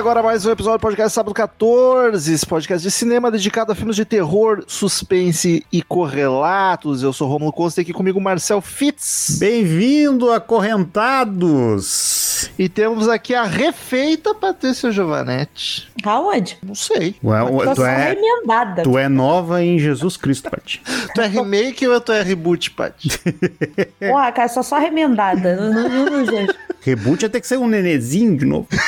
Agora mais um episódio do podcast Sábado 14, esse podcast de cinema dedicado a filmes de terror, suspense e correlatos. Eu sou Romulo Costa e aqui comigo Marcel Fitz. Bem-vindo, acorrentados! E temos aqui a refeita Patrícia Giovanetti. Aonde? Não sei. Ué, tu, só é, remendada. tu é nova em Jesus Cristo, Paty. Tu é remake ou tu é reboot, Paty? Porra, cara, só só remendada. Não, não, não, não, gente. Reboot ia ter que ser um nenezinho de novo.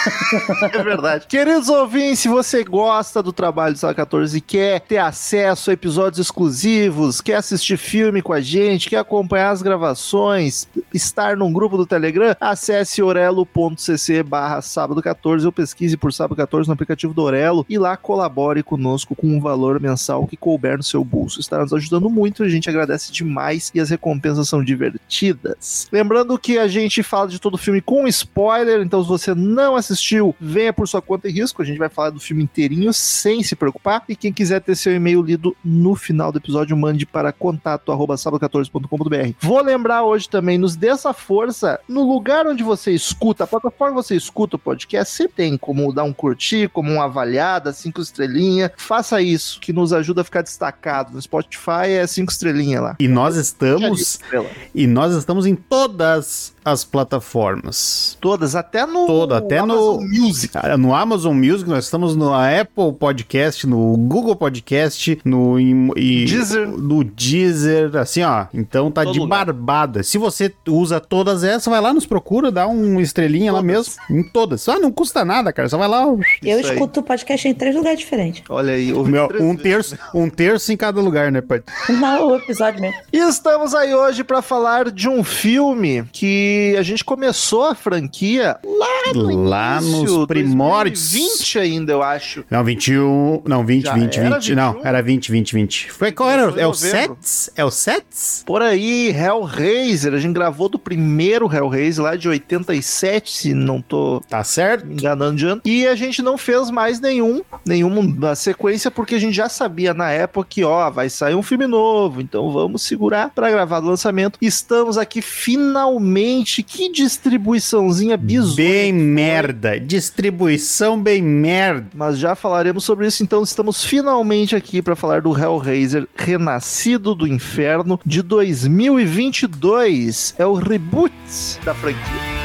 É verdade. Queridos ouvintes, se você gosta do trabalho do Sala 14 e quer ter acesso a episódios exclusivos, quer assistir filme com a gente, quer acompanhar as gravações, estar num grupo do Telegram, acesse orelo.cc barra sábado 14 ou pesquise por sábado 14 no aplicativo do Orelo e lá colabore conosco com um valor mensal que couber no seu bolso. Está nos ajudando muito, a gente agradece demais e as recompensas são divertidas. Lembrando que a gente fala de todo filme com spoiler, então se você não assistiu, venha por sua conta e risco. A gente vai falar do filme inteirinho sem se preocupar. E quem quiser ter seu e-mail lido no final do episódio, mande para contato@sábado14.com.br. Vou lembrar hoje também, nos dê essa força no lugar onde você escuta, a plataforma que você escuta o podcast, você tem como dar um curtir, como uma avaliada, cinco estrelinhas. Faça isso, que nos ajuda a ficar destacado. No Spotify é cinco estrelinhas lá. E nós estamos, e nós estamos em todas as plataformas. Todas, até no Todo, até Amazon no- Music. No Amazon Music, nós estamos no Apple Podcast, no Google Podcast, no, e, Deezer. no Deezer, assim, ó. Então tá Todo de lugar. barbada. Se você usa todas essas, vai lá, nos procura, dá uma estrelinha lá Todas. mesmo. Em todas. Ah, não custa nada, cara. Só vai lá. Eu Isso escuto o podcast em três lugares diferentes. Olha aí, Meu, um, terço, um terço em cada lugar, né, Paty? Não, o episódio mesmo. E estamos aí hoje para falar de um filme que a gente começou a franquia lá no Lá início, nos primórdios. 2020 ainda, eu acho. Não, 21. Não, 20, Já 20, era 20. Não, 21? era 20, 20, 20. Foi qual era? É o. Sets? É o Sets? Por aí, Hellraiser, a gente gravou do primeiro Hellraiser lá de 87, se não tô Tá certo? me enganando de ano. E a gente não fez mais nenhum, nenhum da sequência, porque a gente já sabia na época que, ó, vai sair um filme novo, então vamos segurar para gravar do lançamento. Estamos aqui finalmente, que distribuiçãozinha bizonha. Bem merda. Distribuição bem merda. Mas já falaremos sobre isso, então estamos finalmente aqui para falar do Hellraiser Renascido do Inferno de 2022. É o reboot da franquia.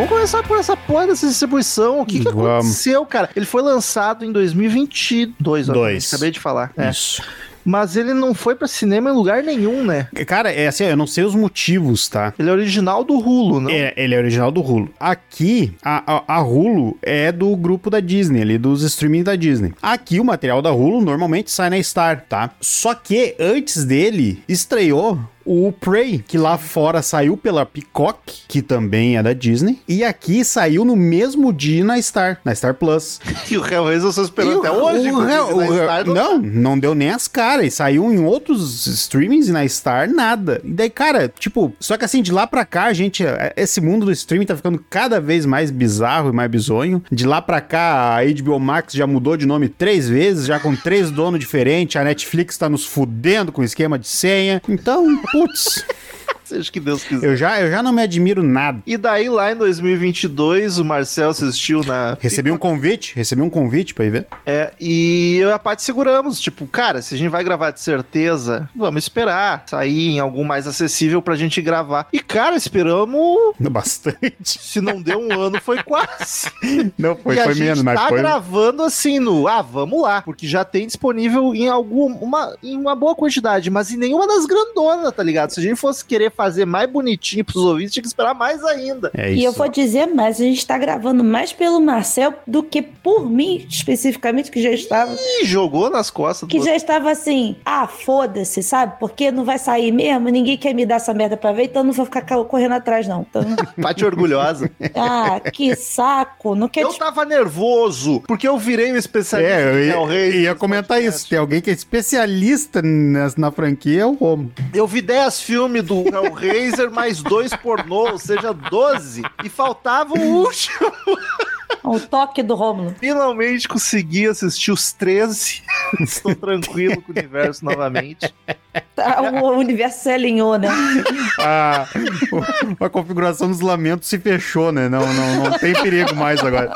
Vamos começar por essa porra dessa distribuição. O que, que aconteceu, cara? Ele foi lançado em 2022, ó, Dois. acabei de falar. É. Isso. Mas ele não foi pra cinema em lugar nenhum, né? Cara, é assim, eu não sei os motivos, tá? Ele é original do Hulu, não? É, ele é original do Hulu. Aqui, a, a, a Hulu é do grupo da Disney, ali, dos streaming da Disney. Aqui, o material da Hulu normalmente sai na Star, tá? Só que antes dele, estreou o Prey, que lá fora saiu pela Peacock, que também é da Disney, e aqui saiu no mesmo dia na Star, na Star Plus. E o Hellraiser eu estou esperando até o- hoje. o- não- não, deu nem as caras. E saiu em outros streamings e na Star, nada. E daí, cara, tipo, só que assim, de lá pra cá, gente, esse mundo do streaming tá ficando cada vez mais bizarro e mais bizonho. De lá pra cá, a HBO Max já mudou de nome três vezes, já com três donos diferentes. A Netflix tá nos fudendo com esquema de senha. Então, putz. Seja que Deus quiser. Eu já, eu já não me admiro nada. E daí, lá em 2022, o Marcel assistiu na. Recebi um convite, recebi um convite pra ir ver. É, e eu e a Paty seguramos. Tipo, cara, se a gente vai gravar de certeza, vamos esperar sair em algum mais acessível pra gente gravar. E, cara, esperamos. Bastante. Se não deu um ano, foi quase. Não, foi, e a foi gente menos, mas tá foi. gravando assim no. Ah, vamos lá. Porque já tem disponível em alguma. Uma, em uma boa quantidade, mas em nenhuma das grandonas, tá ligado? Se a gente fosse querer fazer mais bonitinho pros ouvintes, tinha que esperar mais ainda. É E isso. eu vou dizer mais, a gente tá gravando mais pelo Marcel do que por mim, especificamente, que já estava. Ih, jogou nas costas do Que já estava assim, ah, foda-se, sabe? Porque não vai sair mesmo, ninguém quer me dar essa merda pra ver, então eu não vou ficar ca- correndo atrás, não. Então, orgulhosa. ah, que saco, não quer Eu tava nervoso, porque eu virei um especialista É, eu ia, ia comentar podcast. isso. Tem alguém que é especialista na, na franquia, é o Romo. Eu vi 10 filmes do Hellraiser, mais dois pornô, ou seja, 12. E faltava o último. o toque do Rômulo. Finalmente consegui assistir os 13. Estou tranquilo com o universo novamente. Tá, O universo se alinhou, né? A, o- a configuração dos lamentos se fechou, né? Não, não, não tem perigo mais agora.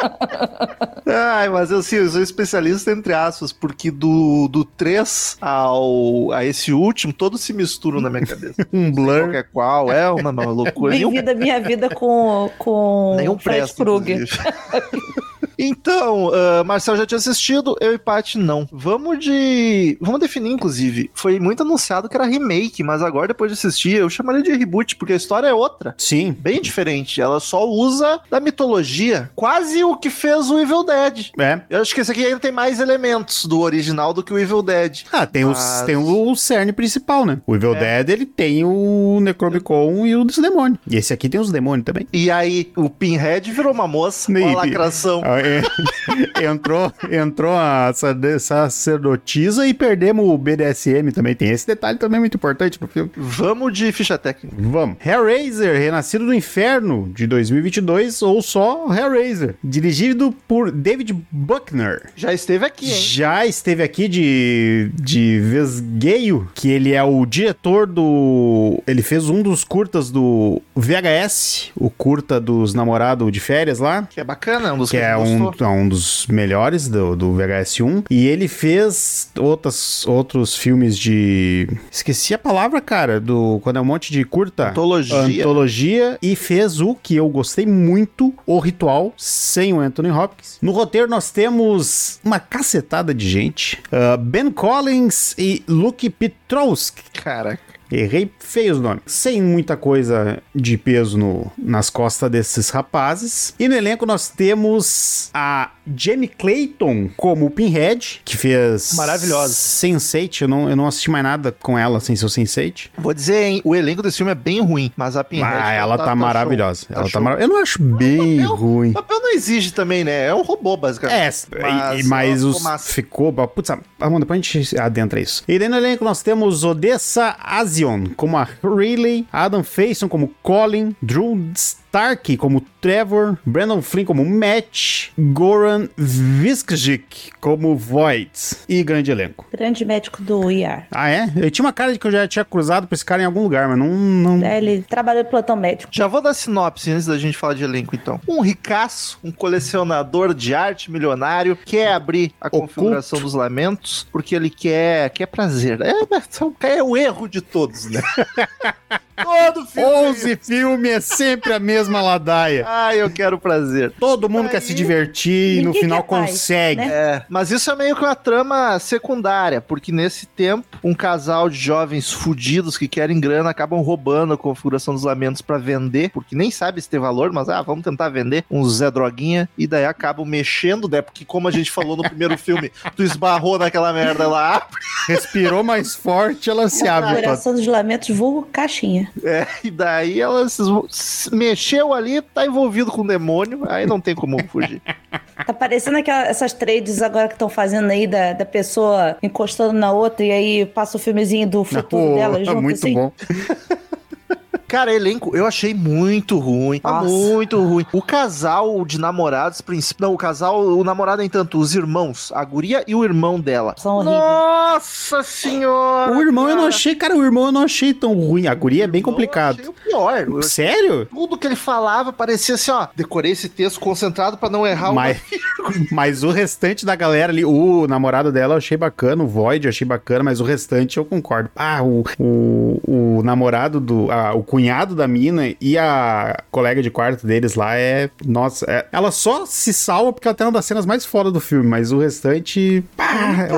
Ai, mas eu, assim, eu sou especialista entre aspas, porque do, do 3 ao, a esse último, todos se misturam na minha cabeça. Um blur. Qualquer qual, é uma, uma loucura. À minha vida com, com Nenhum Fred Krueger. Então, ah, Marcel já tinha assistido, eu e Paty não. Vamos de. Vamos definir, inclusive. Foi muito anunciado que era remake, mas agora, depois de assistir, eu chamaria de reboot, porque a história é outra. Sim. Bem diferente. Ela só usa da mitologia. Quase o que fez o Evil Dead. É. Eu acho que esse aqui ainda tem mais elementos do original do que o Evil Dead. Ah, tem, Mas- tem o cerne principal, né? O Evil É. Dead, ele tem o Necromicon e o dos demônios. E esse aqui tem os demônios também. E aí, o Pinhead virou uma moça, Nem- uma lacração. Ah, é. entrou, entrou a sacerdotisa e perdemos o BDSM também. Tem esse detalhe também muito importante pro filme. Vamos de ficha técnica. Vamos. Hellraiser, Renascido do Inferno, de 2022, ou só Hellraiser. Dirigido por David Buckner. Já esteve aqui, hein? Já esteve aqui de, de Vesgueio, que ele é o diretor do. Ele fez um dos curtas do VHS, o curta dos namorados de férias lá. Que é bacana, um dos Que é um, é um dos melhores do, do VHS1. E ele fez outras, outros filmes de. Esqueci a palavra, cara, do. Quando é um monte de curta. Antologia. Antologia. E fez o que eu gostei muito, O Ritual, sem o Anthony Hopkins. No roteiro nós temos uma cacetada de gente. Ah, ben Collins e Luke Petrowski. Caraca. Errei feio os nomes. Sem muita coisa de peso no- nas costas desses rapazes. E no elenco nós temos a Jamie Clayton como Pinhead, que fez. Maravilhosa. Sense8. Eu não, eu não assisti mais nada com ela sem seu Sense8. Vou dizer, hein, o elenco desse filme é bem ruim, mas a Pinhead... Ah, ela tá, show. maravilhosa. Tá ela tá show. maravilhosa. Eu não acho bem papel- ruim. O papel não exige também, né? É um robô, basicamente. É, e- e- mas ela os, ficou massa. ficou. Putz, ah, depois a gente adentra isso. E daí no elenco nós temos Odessa Como a Riley, Adam Faison como Colin, Drew Stark como Trevor, Brandon Flynn como Matt, Goran Viskjic como Void. E grande elenco. Grande médico do IAR. Ah, é? Eu tinha uma cara de que eu já tinha cruzado pra esse cara em algum lugar, mas não. não... É, Ele trabalhou no plantão médico. Já vou dar sinopse antes da gente falar de elenco, então. Um ricaço, um colecionador de arte milionário, quer abrir a Oculto. configuração dos lamentos porque ele quer, quer prazer. É, é o erro de todos, né? Todo filme. 11 filmes é sempre a mesma ladaia. Ah, eu quero prazer. Todo mundo Aí- quer se divertir e no final consegue. né? É, mas isso é meio que uma trama secundária, porque nesse tempo, um casal de jovens fudidos que querem grana acabam roubando a configuração dos lamentos pra vender, porque nem sabe se tem valor, mas ah, vamos tentar vender uns Zé Droguinha, e daí acabam mexendo, né? Porque como a gente falou no primeiro filme, tu esbarrou naquela merda lá, Respirou mais forte, ela se abre. toda. Coração dos Lamentos, vulgo caixinha. É, e daí ela se, se mexeu ali, tá envolvido com o demônio, aí não tem como fugir. Tá parecendo aquelas essas trades agora que estão fazendo aí da, da pessoa encostando na outra e aí passa o filmezinho do futuro Pô, dela junto, muito assim. bom. cara, elenco, eu achei muito ruim. Nossa. muito ruim. O casal de namorados, princípio. Não, o casal, o namorado, entanto, os irmãos, a guria e o irmão dela. São horríveis. Nossa senhora! O irmão eu não cara. achei, cara, o irmão eu não achei tão ruim. A guria é bem Eu complicado. achei o pior. Eu- Sério? Tudo que ele falava parecia assim, ó. Decorei esse texto concentrado pra não errar Mas, mas o restante da galera ali, o namorado dela eu achei bacana, o Void eu achei bacana, mas o restante eu concordo. Ah, o, o, o namorado do. ah, o cunhado da mina e a colega de quarto deles lá é. Nossa, é- ela só se salva porque ela tem uma das cenas mais foda do filme, mas o restante. Pá, é A atriz que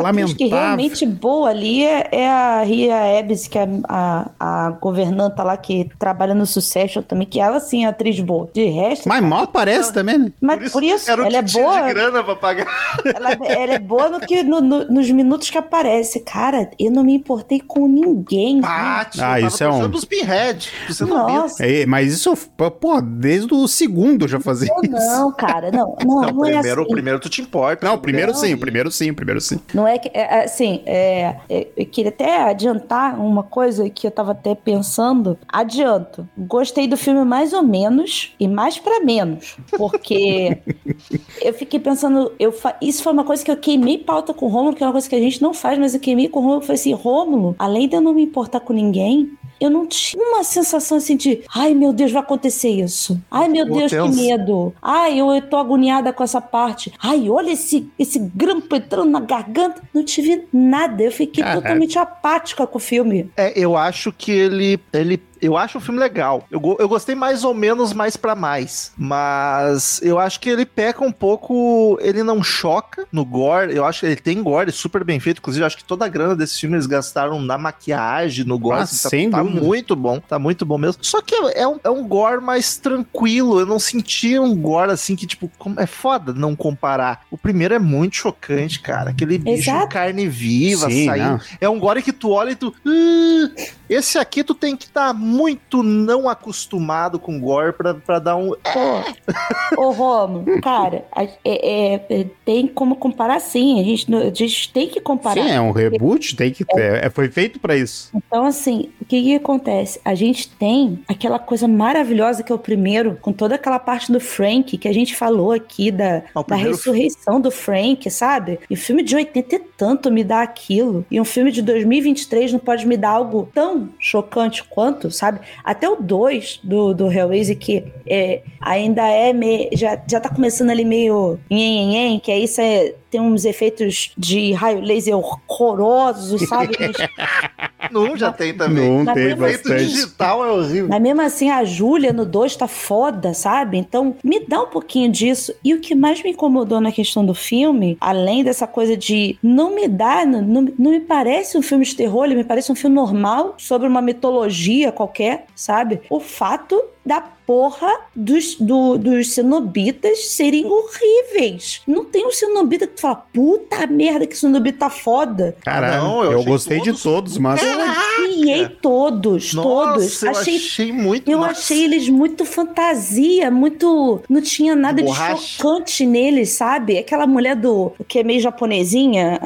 lamentável. realmente boa ali é, é a Ria Ebbs, que é a, a governanta lá que trabalha no Succession também, que ela sim é atriz boa. De resto, Mas mal aparece também, né? mas por isso, era o ela é boa. de grana pra pagar. Ela, ela é boa no que, no- no- nos minutos que aparece. Cara, eu não me importei com ninguém. Pátio, Ah, isso é um- dos Pinhead. Você não. Nossa. É, mas isso, pô, desde o segundo eu já fazia Não, isso. não, cara, não, não, Não, não, é primeiro, assim. o primeiro tu te importa. Não, o primeiro Não, sim, o primeiro sim, o primeiro sim. Não é que, é, é, assim, é, é, eu queria até adiantar uma coisa que eu tava até pensando. Adianto. Gostei do filme mais ou menos e mais pra menos. Porque eu fiquei pensando, eu fa- isso foi uma coisa que eu queimei pauta com o Rômulo, que é uma coisa que a gente não faz, mas eu queimei com o Rômulo. Eu falei assim, Rômulo, além de eu não me importar com ninguém, eu não tinha uma sensação assim de, ai meu Deus, vai acontecer isso. Ai meu Deus, que medo. Ai, eu, eu tô agoniada com essa parte. Ai, olha esse, esse grampo entrando na garganta. Não tive nada. Eu fiquei Caraca. totalmente apática com o filme. É, eu acho que ele, ele. Eu acho o filme legal. Eu, go- eu gostei mais ou menos mais pra mais. Mas eu acho que ele peca um pouco. Ele não choca no gore. Eu acho que ele tem gore super bem feito. Inclusive, eu acho que toda a grana desse filme eles gastaram na maquiagem, no gore. Ah, assim, tá- sem tá, dúvida. muito bom. Tá muito bom mesmo. Só que é um, é um gore mais tranquilo. Eu não senti um gore assim que, tipo, como- é foda não comparar. O primeiro é muito chocante, cara. Aquele bicho Exato. carne viva Sim, saindo. não. É um gore que tu olha e tu. "Ah, esse aqui tu tem que estar muito não acostumado com gore pra, pra dar um. Pô, ô Romo, cara, é- é- tem como comparar sim. A gente, a gente tem que comparar. Sim, é um reboot, tem que ter. É, foi feito pra isso. Então, assim, o que, que acontece? A gente tem aquela coisa maravilhosa que é o primeiro, com toda aquela parte do Frank, que a gente falou aqui da, Ah, da ressurreição do Frank, sabe? E o filme de 80 e tanto me dá aquilo. E um filme de 2023 não pode me dar algo tão chocante quanto, sabe? Até o 2 do, do Hellraiser, que é, ainda é meio. Já, já tá começando ali meio. Nhen, nhen, que aí cê tem uns efeitos de raio laser horrorosos, sabe? Mas- Não, já tem também. Não tem mesmo Efeito bastante. digital é horrível. Mas mesmo assim, a Júlia no 2 tá foda, sabe? Então, me dá um pouquinho disso. E o que mais me incomodou na questão do filme, além dessa coisa de não me dá, não, não, não me parece um filme de terror, ele me parece um filme normal sobre uma mitologia qualquer, sabe? O fato da porra dos, do- dos cenobitas serem horríveis. Não tem um cenobita que tu fala, puta merda, que cenobita tá foda. Caralho, não, eu eu, gostei de todos- todos, mas. Eu odiei todos, todos. Nossa, eu Achei achei, muito. eu nossa. achei eles muito fantasia, muito. Não tinha nada de chocante neles, sabe? Aquela mulher do. que é meio japonesinha,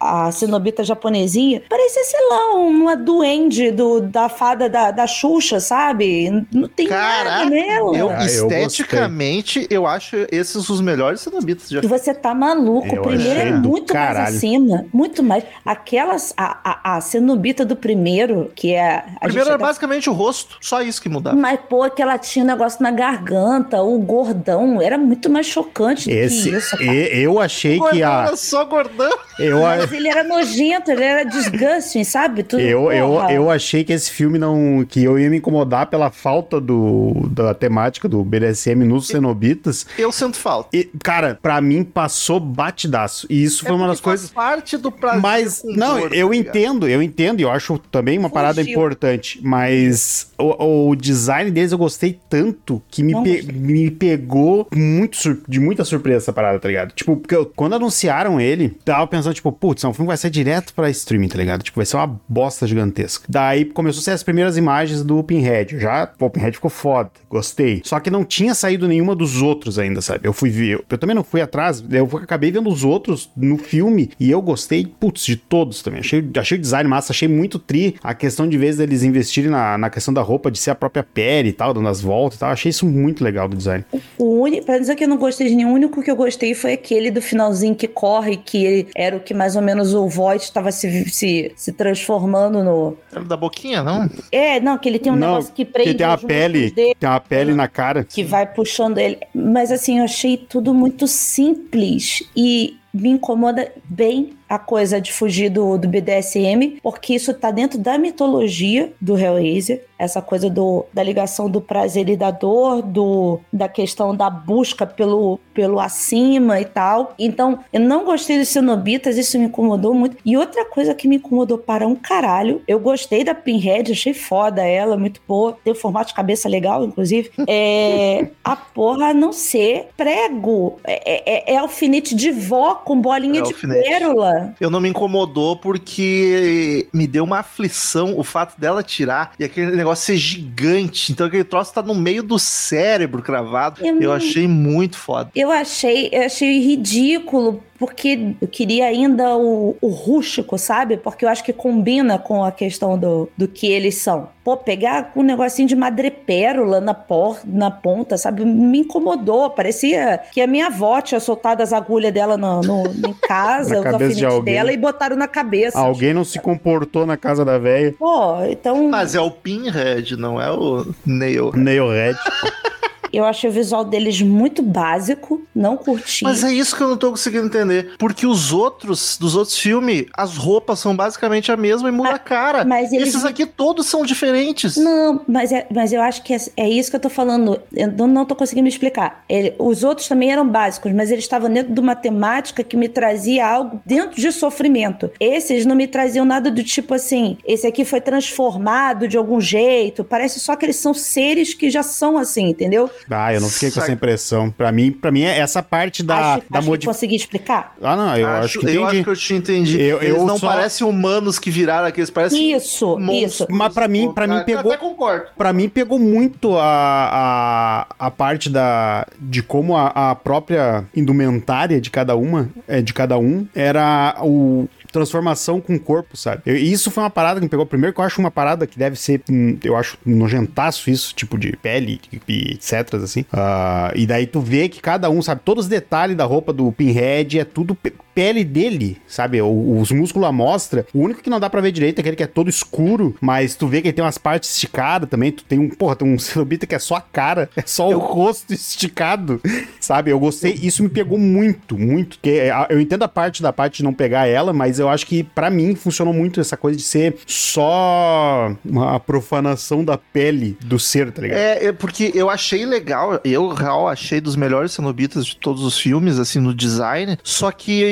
a, a cenobita japonesinha, parecia, sei lá, uma duende do, da fada da, da Xuxa, sabe? Não tem Caraca, nela. Eu, Ah, eu esteticamente, eu, acho esses os melhores cenobitas já E você tá maluco. Eu o primeiro é do muito mais acima. Muito mais. Aquelas. A, a, a cenobita do primeiro, que é. O A primeiro era até basicamente o rosto, só isso que mudava. Mas, pô, que ela tinha um negócio na garganta, o gordão, era muito mais chocante do Esse, que isso. cara. e- eu achei que a. era só gordão. Eu, a- Mas ele era nojento, ele era disgusting, sabe? Tudo, eu, eu, eu achei que esse filme não. que eu ia me incomodar pela falta do, da temática do BDSM nos cenobitas. Eu sinto falta. E, cara, pra mim passou batidaço. E isso foi uma das É coisas. parte do prazer. Mas, não, dor, eu tá entendo, eu entendo, e eu acho também uma parada Fugiu. importante, mas o, o design deles eu gostei tanto que me, pe- me pegou muito sur- de muita surpresa essa parada, tá ligado? Tipo, porque eu- quando anunciaram ele, tava pensando, tipo, putz, é um filme que vai ser direto pra streaming, tá ligado? Tipo, vai ser uma bosta gigantesca. Daí começou a ser as primeiras imagens do Pinhead. Já, pô, o Pinhead ficou foda, gostei. Só que não tinha saído nenhuma dos outros ainda, sabe? Eu fui ver, eu, eu também não fui atrás, eu acabei vendo os outros no filme e eu gostei, putz, de todos também. Achei, achei o design massa, achei muito tri a questão de vez deles investirem na, na questão da roupa, de ser a própria pele e tal, dando as voltas e tal. Achei isso muito legal do design. O único, pra dizer que eu não gostei de nenhum, o único que eu gostei foi aquele do finalzinho que corre, que ele era o que mais ou menos o Voight estava se, se, se transformando no. Era da boquinha, não? É, não, que ele tem um Não, negócio que prende que tem uma os pele, dele, tem uma pele na cara. que vai puxando ele. Mas assim, eu achei tudo muito simples e me incomoda bem a coisa de fugir do, do BDSM, porque isso tá dentro da mitologia do Hellraiser, essa coisa do, da ligação do prazer e da dor, do, da questão da busca pelo, pelo acima e tal. Então, eu não gostei dos cenobitas, isso me incomodou muito. E outra coisa que me incomodou para um caralho, eu gostei da Pinhead, achei foda ela, muito boa, tem um formato de cabeça legal, inclusive, é a porra não ser prego, é, é, é alfinete de vó com bolinha É de alfinete. pérola. Eu não me incomodou porque me deu uma aflição o fato dela tirar e aquele negócio ser gigante. Então aquele troço tá no meio do cérebro cravado. Eu Eu não- achei muito foda. Eu achei, eu achei ridículo, porque eu queria ainda o, o rústico, sabe? Porque eu acho que combina com a questão do, do que eles são. Pô, pegar um negocinho de madrepérola na, por, na ponta, sabe? Me incomodou. Parecia que a minha avó tinha soltado as agulhas dela no, no- em casa, Na os cabeça de alfinetes alguém. dela e botaram na cabeça. Alguém não se comportou na casa da velha. Pô, então Mas é o Pinhead, não é o Nail. Nailhead. eu achei o visual deles muito básico, não curti. Mas é isso que eu não tô conseguindo entender. Porque os outros, dos outros filmes, as roupas são basicamente a mesma e muda a cara. mas eles- Esses aqui todos são diferentes. Não, mas, é, mas eu acho que é, é isso que eu tô falando. Eu não, não tô conseguindo me explicar. Ele- os outros também eram básicos, mas eles estavam dentro de uma temática que me trazia algo dentro de sofrimento. Esses não me traziam nada do tipo assim, esse aqui foi transformado de algum jeito. Parece só que eles são seres que já são assim, entendeu? Ah, eu não fiquei com essa impressão. Pra mim, pra mim é essa parte da, acho da acho que modificação. consegui explicar. Ah, não, eu acho, que entendi. eu acho que eu te entendi. Eu- Eles eu não só- parecem humanos que viraram aqui, eles parecem Isso, monstros. isso. Mas pra mim, pra mim Ah, pegou. Até concordo. Pra mim pegou muito a, a, a parte da de como a, a própria indumentária de cada uma, é, de cada um, era o transformação com o corpo, sabe? Eu- isso foi uma parada que me pegou primeiro, que eu acho uma parada que deve ser, hum, eu acho nojentaço isso, tipo de pele e etc, assim. Ah, e daí tu vê que cada um, sabe, todos os detalhes da roupa do Pinhead é tudo pele dele, sabe? O- os músculos à mostra. O único que não dá pra ver direito é aquele que é todo escuro, mas tu vê que ele tem umas partes esticadas também. Tu tem um, porra, tem um cenobita que é só a cara, é só o rosto esticado, sabe? Eu gostei, isso me pegou muito, muito. Que é, eu entendo a parte da parte de não pegar ela, mas eu acho que pra mim funcionou muito essa coisa de ser só uma profanação da pele do ser, tá ligado? É, é porque eu achei legal, eu real achei dos melhores cenobitas de todos os filmes, assim, no design, só que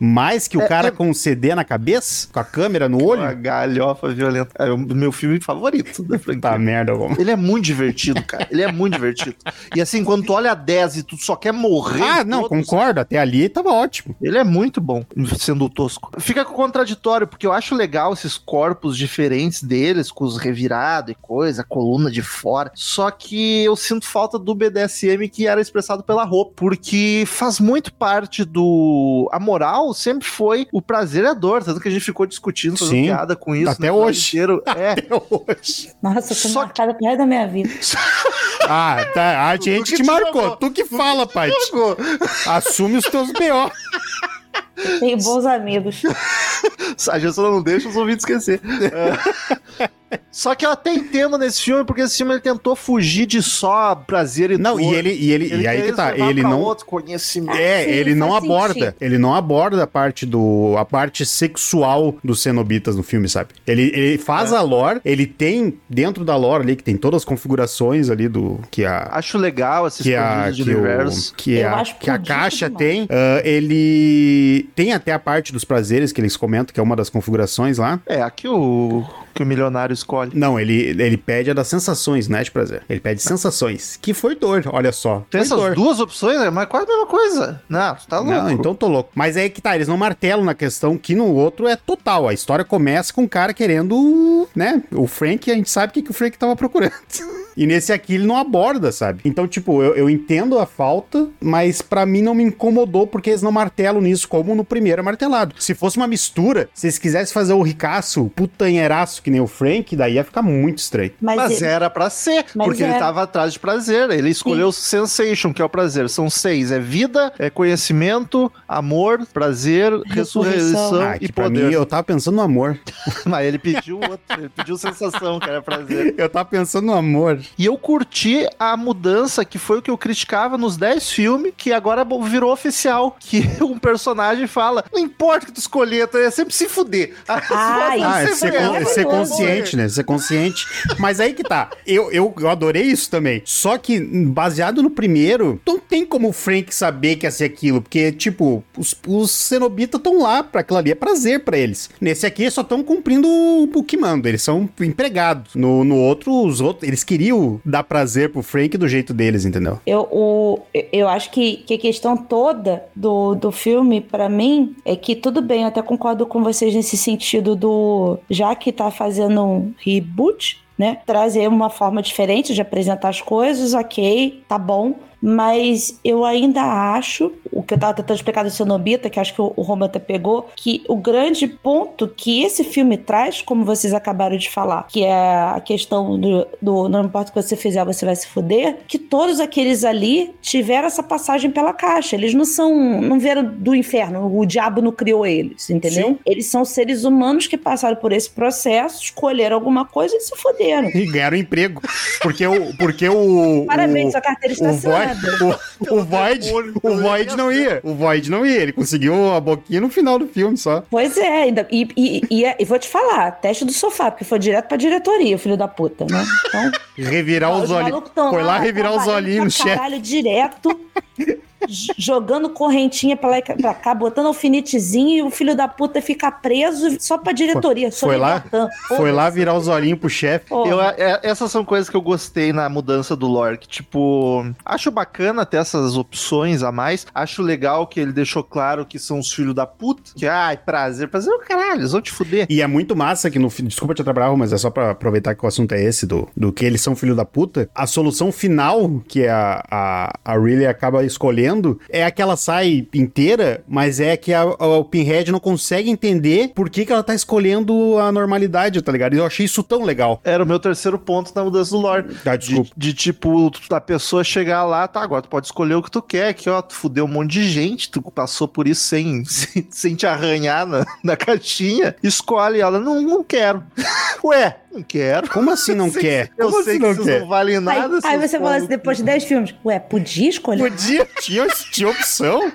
Mais que o É, cara é- com um CD na cabeça, com a câmera no a olho. galhofa violenta é o meu filme favorito da franquia. Tá merda, vamos. Ele é muito divertido, cara. Ele é muito divertido. E assim, quando tu olha a 10 e tu só quer morrer. Ah, não, todos, concordo. Até ali tava ótimo. Ele é muito bom, sendo tosco. Fica contraditório, porque eu acho legal esses corpos diferentes deles, com os revirados e coisa, coluna de fora. Só que eu sinto falta do BDSM que era expressado pela roupa, porque faz muito parte do. A moral sempre foi o prazer e a dor, tanto que a gente ficou discutindo, fazendo Sim. piada com isso. Até episódio hoje. inteiro. É. Até hoje. Nossa, eu tô Só que- marcada resto da minha vida. Ah, tá. A gente que te marcou. jogou. Tu que fala, pai. Assume os teus B.O. Tenho bons amigos. A gente só não deixa os ouvintes esquecer. É. Só que eu até entendo nesse filme, porque esse filme ele tentou fugir de só prazer e Não, dor. e ele, e ele, e aí que tá. Ele não. outro conhecimento. É, Sim, ele não aborda, sentido. ele não aborda a parte do a parte sexual dos cenobitas no filme, sabe? Ele, ele faz É. a lore, ele tem dentro da lore ali que tem todas as configurações ali do que a Acho legal esses que a, de que, o, universo. que, Eu a, acho que a caixa demais. tem. ah, ele tem até a parte dos prazeres que eles comentam, que é uma das configurações lá. É, aqui o que o milionário escolhe. Não, ele, ele pede a das sensações, não é de prazer. Ele pede sensações, que foi dor, olha só. Tem essas dor. duas opções, né? mas quase a mesma coisa. Não, tu tá louco. Não, então tô louco. Mas é aí que tá, eles não martelam na questão que no outro é total. A história começa com o cara querendo, né? O Frank, a gente sabe o que, que o Frank tava procurando. E nesse aqui ele não aborda, sabe? Então, tipo, eu, eu entendo a falta, mas pra mim não me incomodou porque eles não martelam nisso, como no primeiro é martelado. Se fosse uma mistura, se eles quisessem fazer o ricaço putanheiraço que nem o Frank, daí ia ficar muito estranho. Mas, Mas ele- era pra ser, Mas porque ele era. tava atrás de prazer. Ele escolheu Sensation, que é o prazer. São seis: é vida, é conhecimento, amor, prazer, ressurreição Ah, e que pra mim poder. eu tava pensando no amor. Mas ele pediu outro, ele pediu sensação, que era prazer. Eu tava pensando no amor. E eu curti a mudança, que foi o que eu criticava nos 10 filmes, que agora virou oficial. Que um personagem fala: Não importa o que tu escolher, tu é sempre se fuder. Ah, isso Ah, é Sempre ser, é con- é ser consciente, né? Ser consciente. Mas aí que tá. Eu, eu, eu adorei isso também. Só que, baseado no primeiro, não tem como o Frank saber que ia ser aquilo. Porque, tipo, os, os cenobitas estão lá pra aquilo ali. É prazer pra eles. Nesse aqui, só estão cumprindo o, o que manda. Eles são empregados. No, no outro, os outros, eles queriam dar prazer pro Frank do jeito deles, entendeu? Eu, o, eu acho que, que a questão toda do, do filme, pra mim, é que tudo bem, eu até concordo com vocês nesse sentido do. Já que tá fazendo um reboot, né? Trazer uma forma diferente de apresentar as coisas, ok, tá bom. Mas eu ainda acho, o que eu tava tentando explicar do Cenobita, que acho que o, o Roman até pegou, que o grande ponto que esse filme traz, como vocês acabaram de falar, que é a questão do, do não importa o que você fizer, você vai se fuder, que todos aqueles ali tiveram essa passagem pela caixa. Eles não são, não vieram do inferno, o diabo não criou eles, entendeu? Sim. Eles são seres humanos que passaram por esse processo, escolheram alguma coisa e se fuderam. E ganharam emprego. Porque o. Porque o Parabéns, o, sua carteira está o O, o Void, o Void não ia. O Void não ia. Ele conseguiu a boquinha no final do filme só. Pois é, ainda, e, e, e, e vou te falar, teste do sofá, porque foi direto pra diretoria, filho da puta, né? Então, Revirar os tão Foi lá revirar os olhinhos no chefe. Caralho, direto. Jogando correntinha pra lá e pra cá, botando alfinetezinho e o filho da puta fica preso só pra diretoria. só Foi lá? Foi lá virar os olhinhos pro chefe. Eu, é- essas são coisas que eu gostei na mudança do lore. Que, tipo, acho bacana ter essas opções a mais. Acho legal que ele deixou claro que são os filhos da puta. Que, ai, prazer. Prazer é o caralho, eles vão te fuder. E é muito massa que no Desculpa te atrapalhar, mas é só pra aproveitar que o assunto é esse, do, do que eles são filho da puta. A solução final que a, a, a Riley acaba escolhendo é a que ela sai inteira, mas é que a, a- o Pinhead não consegue entender por que, que ela tá escolhendo a normalidade, tá ligado? E eu achei isso tão legal. Era o meu terceiro ponto na mudança do lore. Ah, De, desculpa. de, tipo, a pessoa chegar lá, tá, agora tu pode escolher o que tu quer, que ó, tu fudeu um monte de gente, tu passou por isso sem, sem, sem te arranhar na, na caixinha, escolhe ela, não, não quero. Ué, não quero. Como assim não quer? Eu Como sei assim que não vocês quer? não valem Aí, nada. aí seus você fala assim, depois de 10 filmes, ué, podia escolher? Podia, tinha, tinha opção.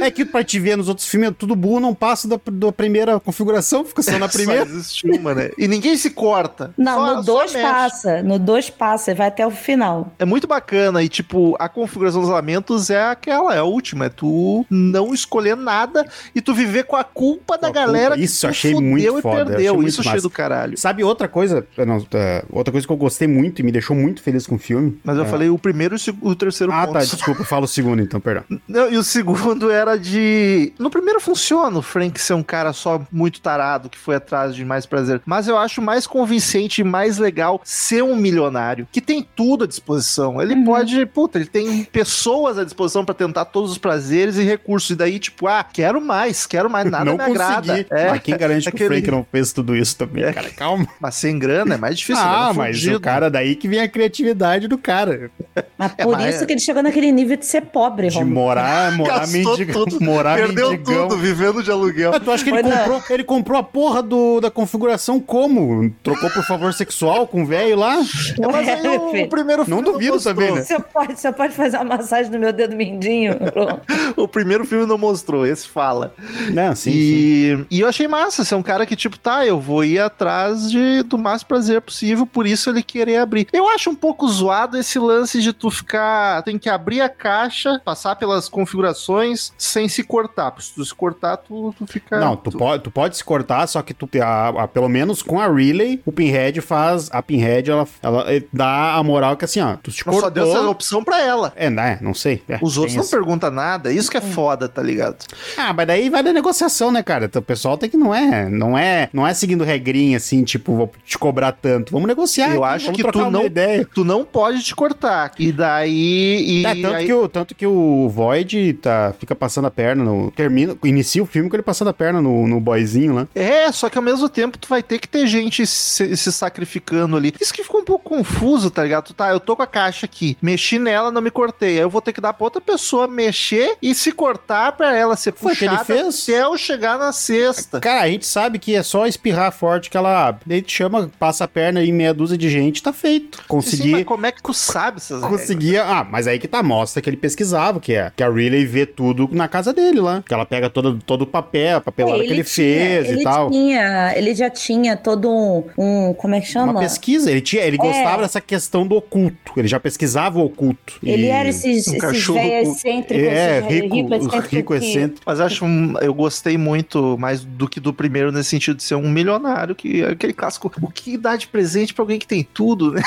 É que pra te ver nos outros filmes, tudo burro não passa da, da primeira configuração, fica só na primeira. Só existe uma, né? E ninguém se corta. Não, Só- no só 2 mexe. passa, no 2 passa, vai até o final. É muito bacana e, tipo, a configuração dos lamentos é aquela, é a última. É tu não escolher nada e tu viver com a culpa da a galera culpa. Isso, que tu achei fudeu muito e foda, perdeu. achei Isso achei massa. do caralho. Sabe outra coisa? Não, tá, outra coisa que eu gostei muito e me deixou muito feliz com o filme. Mas eu É. falei o primeiro e o terceiro Ah, ponto. tá, desculpa, fala o segundo então, perdão. Não, e o segundo era de. No primeiro funciona o Frank ser um cara só muito tarado que foi atrás de mais prazer. Mas eu acho mais convincente e mais legal ser um milionário que tem tudo à disposição. Ele Uhum. pode. Puta, ele tem pessoas à disposição pra tentar todos os prazeres e recursos. E daí, tipo, ah, quero mais, quero mais, nada não me agrada. consegui. É, Mas quem garante que aquele- o Frank não fez tudo isso também, É. cara? Calma. mas sem grana é mais difícil. ah, né? mas o cara daí que vem a criatividade do cara. Mas É, por mas- isso que ele chegou naquele nível de ser pobre, De Romulo. morar, morar mendigão. Morar Perdeu mendigão. tudo vivendo de aluguel. Ah, tu acha que ele na- comprou, ele comprou a porra do, da configuração como? Trocou por favor sexual com o velho lá? É, mas aí o, o primeiro Não filme duvido mostrou. também, né? Você pode, você pode fazer uma massagem no meu dedo mindinho? O primeiro filme não mostrou, esse fala. Não, sim, sim. e, e eu achei massa, ser um cara que, tipo, tá, eu vou ir atrás de, do mais prazer possível, por isso ele querer abrir. Eu acho um pouco zoado esse lance de tu ficar. Tem que abrir a caixa, passar pelas configurações sem se cortar. Porque se tu se cortar, tu, tu fica. Não, tu, pode, tu pode se cortar, só que tu, a, a- pelo menos com a Relay, o Pinhead faz. A Pinhead, ela, ela eh, dá a moral que assim, ó, tu se Mas só deu essa cortou. opção pra ela. É, né? Não sei. É, Os outros não isso. perguntam nada. Isso que é foda, tá ligado? Ah, mas daí vai da negociação, né, cara? Então, O pessoal tem que não é, não é, não é seguindo regrinha assim, tipo, vou- te cobrar tanto. Vamos negociar. Eu aqui, acho que tu não- ideia. Tu não pode te cortar. E daí. E É, tanto, aí- que o, tanto que o Void tá, fica passando a perna no. Termina, inicia o filme com ele passando a perna no, no boyzinho lá. É, só que ao mesmo tempo tu vai ter que ter gente se, se sacrificando ali. Isso que ficou um pouco confuso, tá ligado? Tu tá, eu tô com a caixa aqui, mexi nela, não me cortei. Aí eu vou ter que dar pra outra pessoa mexer e se cortar pra ela ser Foi o que ele puxada fez? até eu chegar na cesta. Cara, a gente sabe que é só espirrar forte que ela abre. Daí te chama, passa a perna em meia dúzia de gente, tá feito. Sim, Consegui. mas como é que tu sabe essas regras? Conseguia. Ah, mas aí que tá, mostra que ele pesquisava, que é que a Riley vê tudo na casa dele lá. Que ela pega todo, todo o papel, a papelada que ele tinha- fez ele e tal. Tinha, ele já tinha todo um, um- como é que chama? Uma pesquisa, ele tinha, ele gostava dessa questão do oculto. Ele já pesquisava o oculto. Ele E- era esses, um véia com- excêntricos, É, esses rico, rico excêntrico rico que- excêntrico. Mas acho um, eu gostei muito mais do que do primeiro nesse sentido de ser um milionário que é aquele clássico. O que dá de presente pra alguém que tem tudo, né?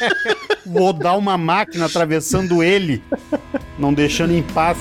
Vou dar uma máquina atravessando ele, não deixando em paz.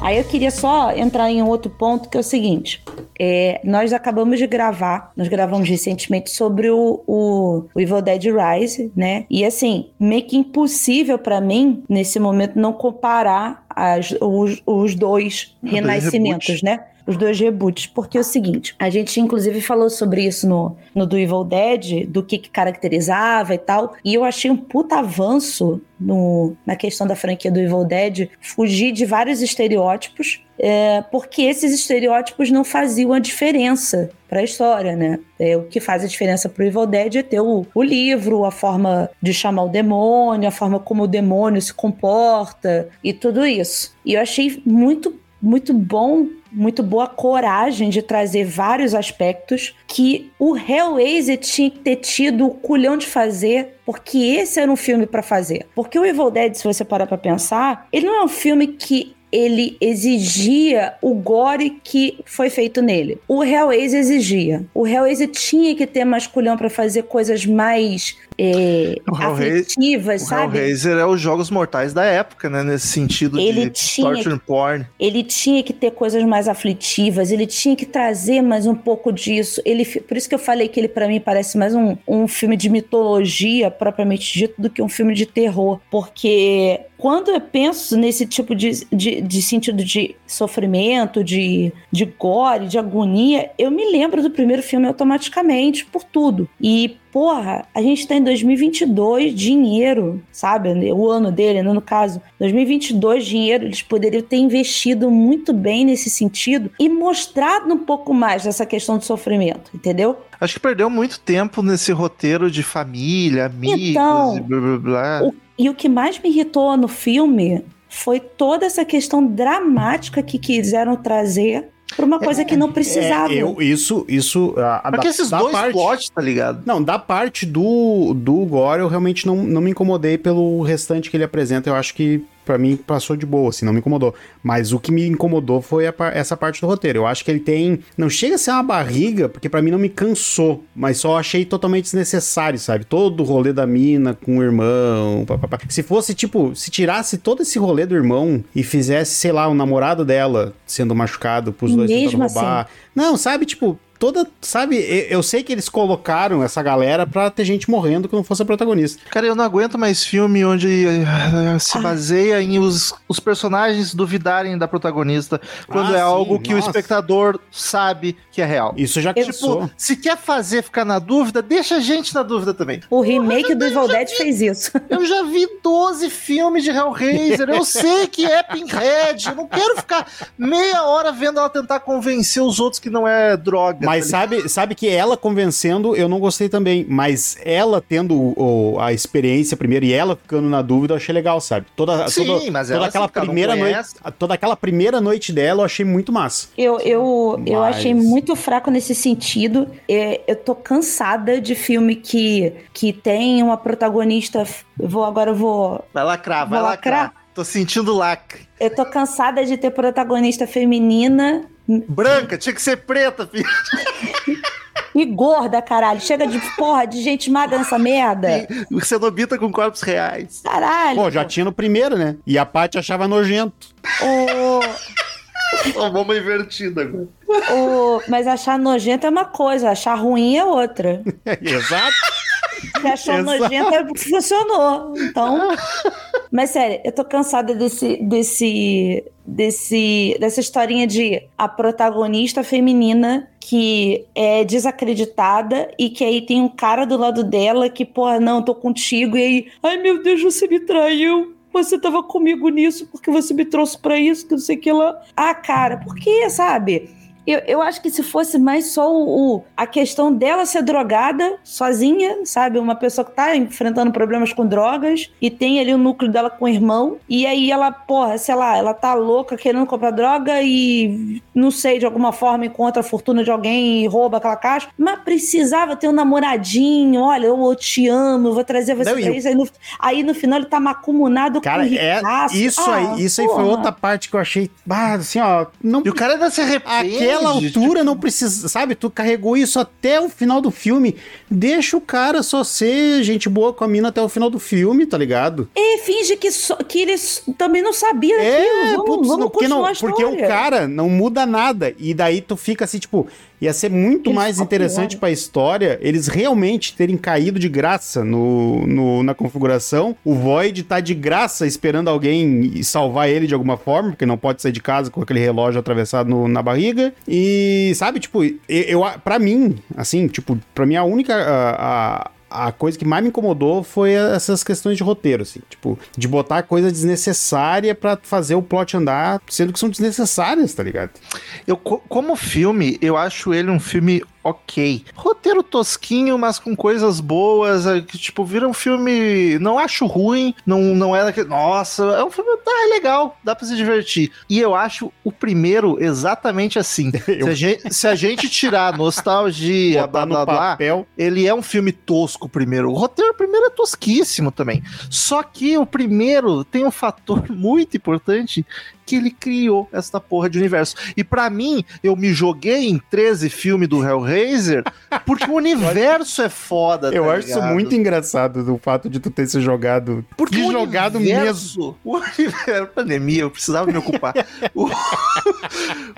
Aí eu queria só entrar em outro ponto que é o seguinte: é, nós acabamos de gravar, nós gravamos recentemente sobre o, o, o Evil Dead Rise, né? E assim, meio que impossível pra mim, nesse momento, não comparar as, os, os dois renascimentos, né? Os dois reboots. Porque é o seguinte, a gente inclusive falou sobre isso no, no do Evil Dead, do que, que caracterizava e tal. E eu achei um puta avanço no, na questão da franquia do Evil Dead, fugir de vários estereótipos, é, porque esses estereótipos não faziam a diferença para a história, né? É, o que faz a diferença pro Evil Dead é ter o, o livro, a forma de chamar o demônio, a forma como o demônio se comporta e tudo isso. E eu achei muito, muito bom muito boa coragem de trazer vários aspectos que o Hellraiser tinha que ter tido o culhão de fazer, porque esse era um filme pra fazer. Porque o Evil Dead, se você parar pra pensar, ele não é um filme que ele exigia o gore que foi feito nele. O Hellraiser exigia. O Hellraiser tinha que ter mais culhão pra fazer coisas mais é, O afetivas, O sabe? Hellraiser é os jogos mortais da época, né? Nesse sentido Ele de tinha torture porn. ele tinha que ter coisas mais aflitivas, ele tinha que trazer mais um pouco disso. Ele, por isso que eu falei que ele para mim parece mais um, um filme de mitologia propriamente dito do que um filme de terror, porque quando eu penso nesse tipo de, de, de sentido de sofrimento, de, de gore, de agonia, eu me lembro do primeiro filme automaticamente, por tudo. E porra, a gente tá em 2022, dinheiro, sabe? O ano dele, né, no caso, 2022, dinheiro, eles poderiam ter investido muito bem nesse sentido e mostrado um pouco mais dessa questão de sofrimento, entendeu? Acho que perdeu muito tempo nesse roteiro de família, amigos Então, e blá blá blá. O- e o que mais me irritou no filme foi toda essa questão dramática que quiseram trazer pra uma coisa que não precisava. É, eu, isso, isso. A, a Porque da- esses da dois parte, plots, tá ligado? Não, da parte do, do Gore, eu realmente não, não me incomodei pelo restante que ele apresenta. Eu acho que, pra mim, passou de boa, assim, não me incomodou. Mas o que me incomodou foi a essa parte do roteiro. Eu acho que ele tem. Não chega a ser uma barriga, porque pra mim não me cansou, mas só achei totalmente desnecessário, sabe? Todo o rolê da mina com o irmão. papapá. Se fosse, tipo, se tirasse todo esse rolê do irmão e fizesse, sei lá, o namorado dela sendo machucado pros dois tentando roubar. Não, sabe, tipo, toda. Sabe, eu sei que eles colocaram essa galera pra ter gente morrendo que não fosse a protagonista. Cara, eu não aguento mais filme onde eh, se Ah. baseia em os, os personagens duvidarem da protagonista quando Ah, é sim, algo que o nossa. espectador sabe que é real. Isso já cansou. Tipo, se quer fazer ficar na dúvida, deixa a gente na dúvida também. O remake do Evil Dead fez isso. Eu já vi 12 filmes de Hellraiser, eu sei que é Pinhead, eu não quero ficar meia hora vendo ela tentar convencer os outros que não é droga. Mas sabe, sabe que ela convencendo, eu não gostei também. Mas ela tendo o- a experiência primeiro e ela ficando na dúvida, eu achei legal, sabe? Toda, Sim, toda, mas toda ela, aquela assim, um primeira noite, toda aquela primeira noite dela, eu achei muito massa. Eu, eu, eu Mas- achei muito fraco nesse sentido. É, eu tô cansada de filme que, que tem uma protagonista. eu Vou, agora eu vou. Vai lacrar, vai Vou lacrar. lacrar? Tô sentindo lacre. Eu tô cansada de ter protagonista feminina. Branca, tinha que ser preta, filho. E gorda, caralho. Chega de porra de gente magra nessa merda. O cenobita com corpos reais. Caralho. Pô, já tinha no primeiro, né? E a Paty achava nojento. O, Ó, vamos invertida agora. o, mas achar nojento é uma coisa, achar ruim é outra. Exato. Se achou Exato. nojento é porque funcionou. Então. Mas sério, eu tô cansada desse, desse, desse, dessa historinha de a protagonista feminina que é desacreditada e que aí tem um cara do lado dela que, porra, não, tô contigo, e aí, ai meu Deus, você me traiu. Você tava comigo nisso porque você me trouxe pra isso, que não sei o que lá. Ah, cara, por que, sabe? Eu, eu acho que se fosse mais só o, o- a questão dela ser drogada sozinha, sabe? Uma pessoa que tá enfrentando problemas com drogas e tem ali o núcleo dela com o irmão. E aí ela, porra, sei lá, ela tá louca querendo comprar droga e não sei, de alguma forma encontra a fortuna de alguém e rouba aquela caixa. Mas precisava ter um namoradinho. Olha, eu, eu te amo, eu vou trazer você Não, pra e o- isso. Aí no, aí no final ele tá macumunado Cara, com é, ricaço. isso Ah, aí, isso aí foi outra parte que eu achei, ah, assim, ó, não E o cara ainda se arrepende. Aquela altura tipo, não precisa, sabe? Tu carregou isso até o final do filme. Deixa o cara só ser gente boa com a mina até o final do filme, tá ligado? E finge que, só- que ele s- também não sabia daquilo. É, vamos, putz, vamos não, porque, não, a porque o cara não muda nada. E daí tu fica assim, tipo, ia ser muito Ele mais interessante piora. pra história eles realmente terem caído de graça no, no- na configuração. O Void tá de graça esperando alguém salvar ele de alguma forma, porque não pode sair de casa com aquele relógio atravessado no- na barriga. E, sabe, tipo, eu, eu para mim, assim, tipo, pra mim a única. A- a- a coisa que mais me incomodou foi essas questões de roteiro, assim, tipo, de botar coisa desnecessária pra fazer o plot andar, sendo que são desnecessárias, tá ligado? Eu, co- como filme, eu acho ele um filme ok. Roteiro tosquinho, mas com coisas boas. é, Que, tipo, vira um filme. Não acho ruim. Não, não é daquele. Nossa, é um filme. Tá, é legal. Dá pra se divertir. E eu acho o primeiro exatamente assim. Eu- Se, a gente, se a gente tirar nostalgia, blá blá blá. papel. Ele é um filme tosco primeiro. O roteiro primeiro é tosquíssimo também. Só que o primeiro tem um fator muito importante que ele criou esta porra de universo. E pra mim, eu me joguei em 13 filmes do Hellraiser porque o universo é foda, Eu tá acho isso ligado? muito engraçado, do fato de tu ter se jogado. Porque que o jogado mesmo. universo, O universo, pandemia, eu precisava me ocupar. o,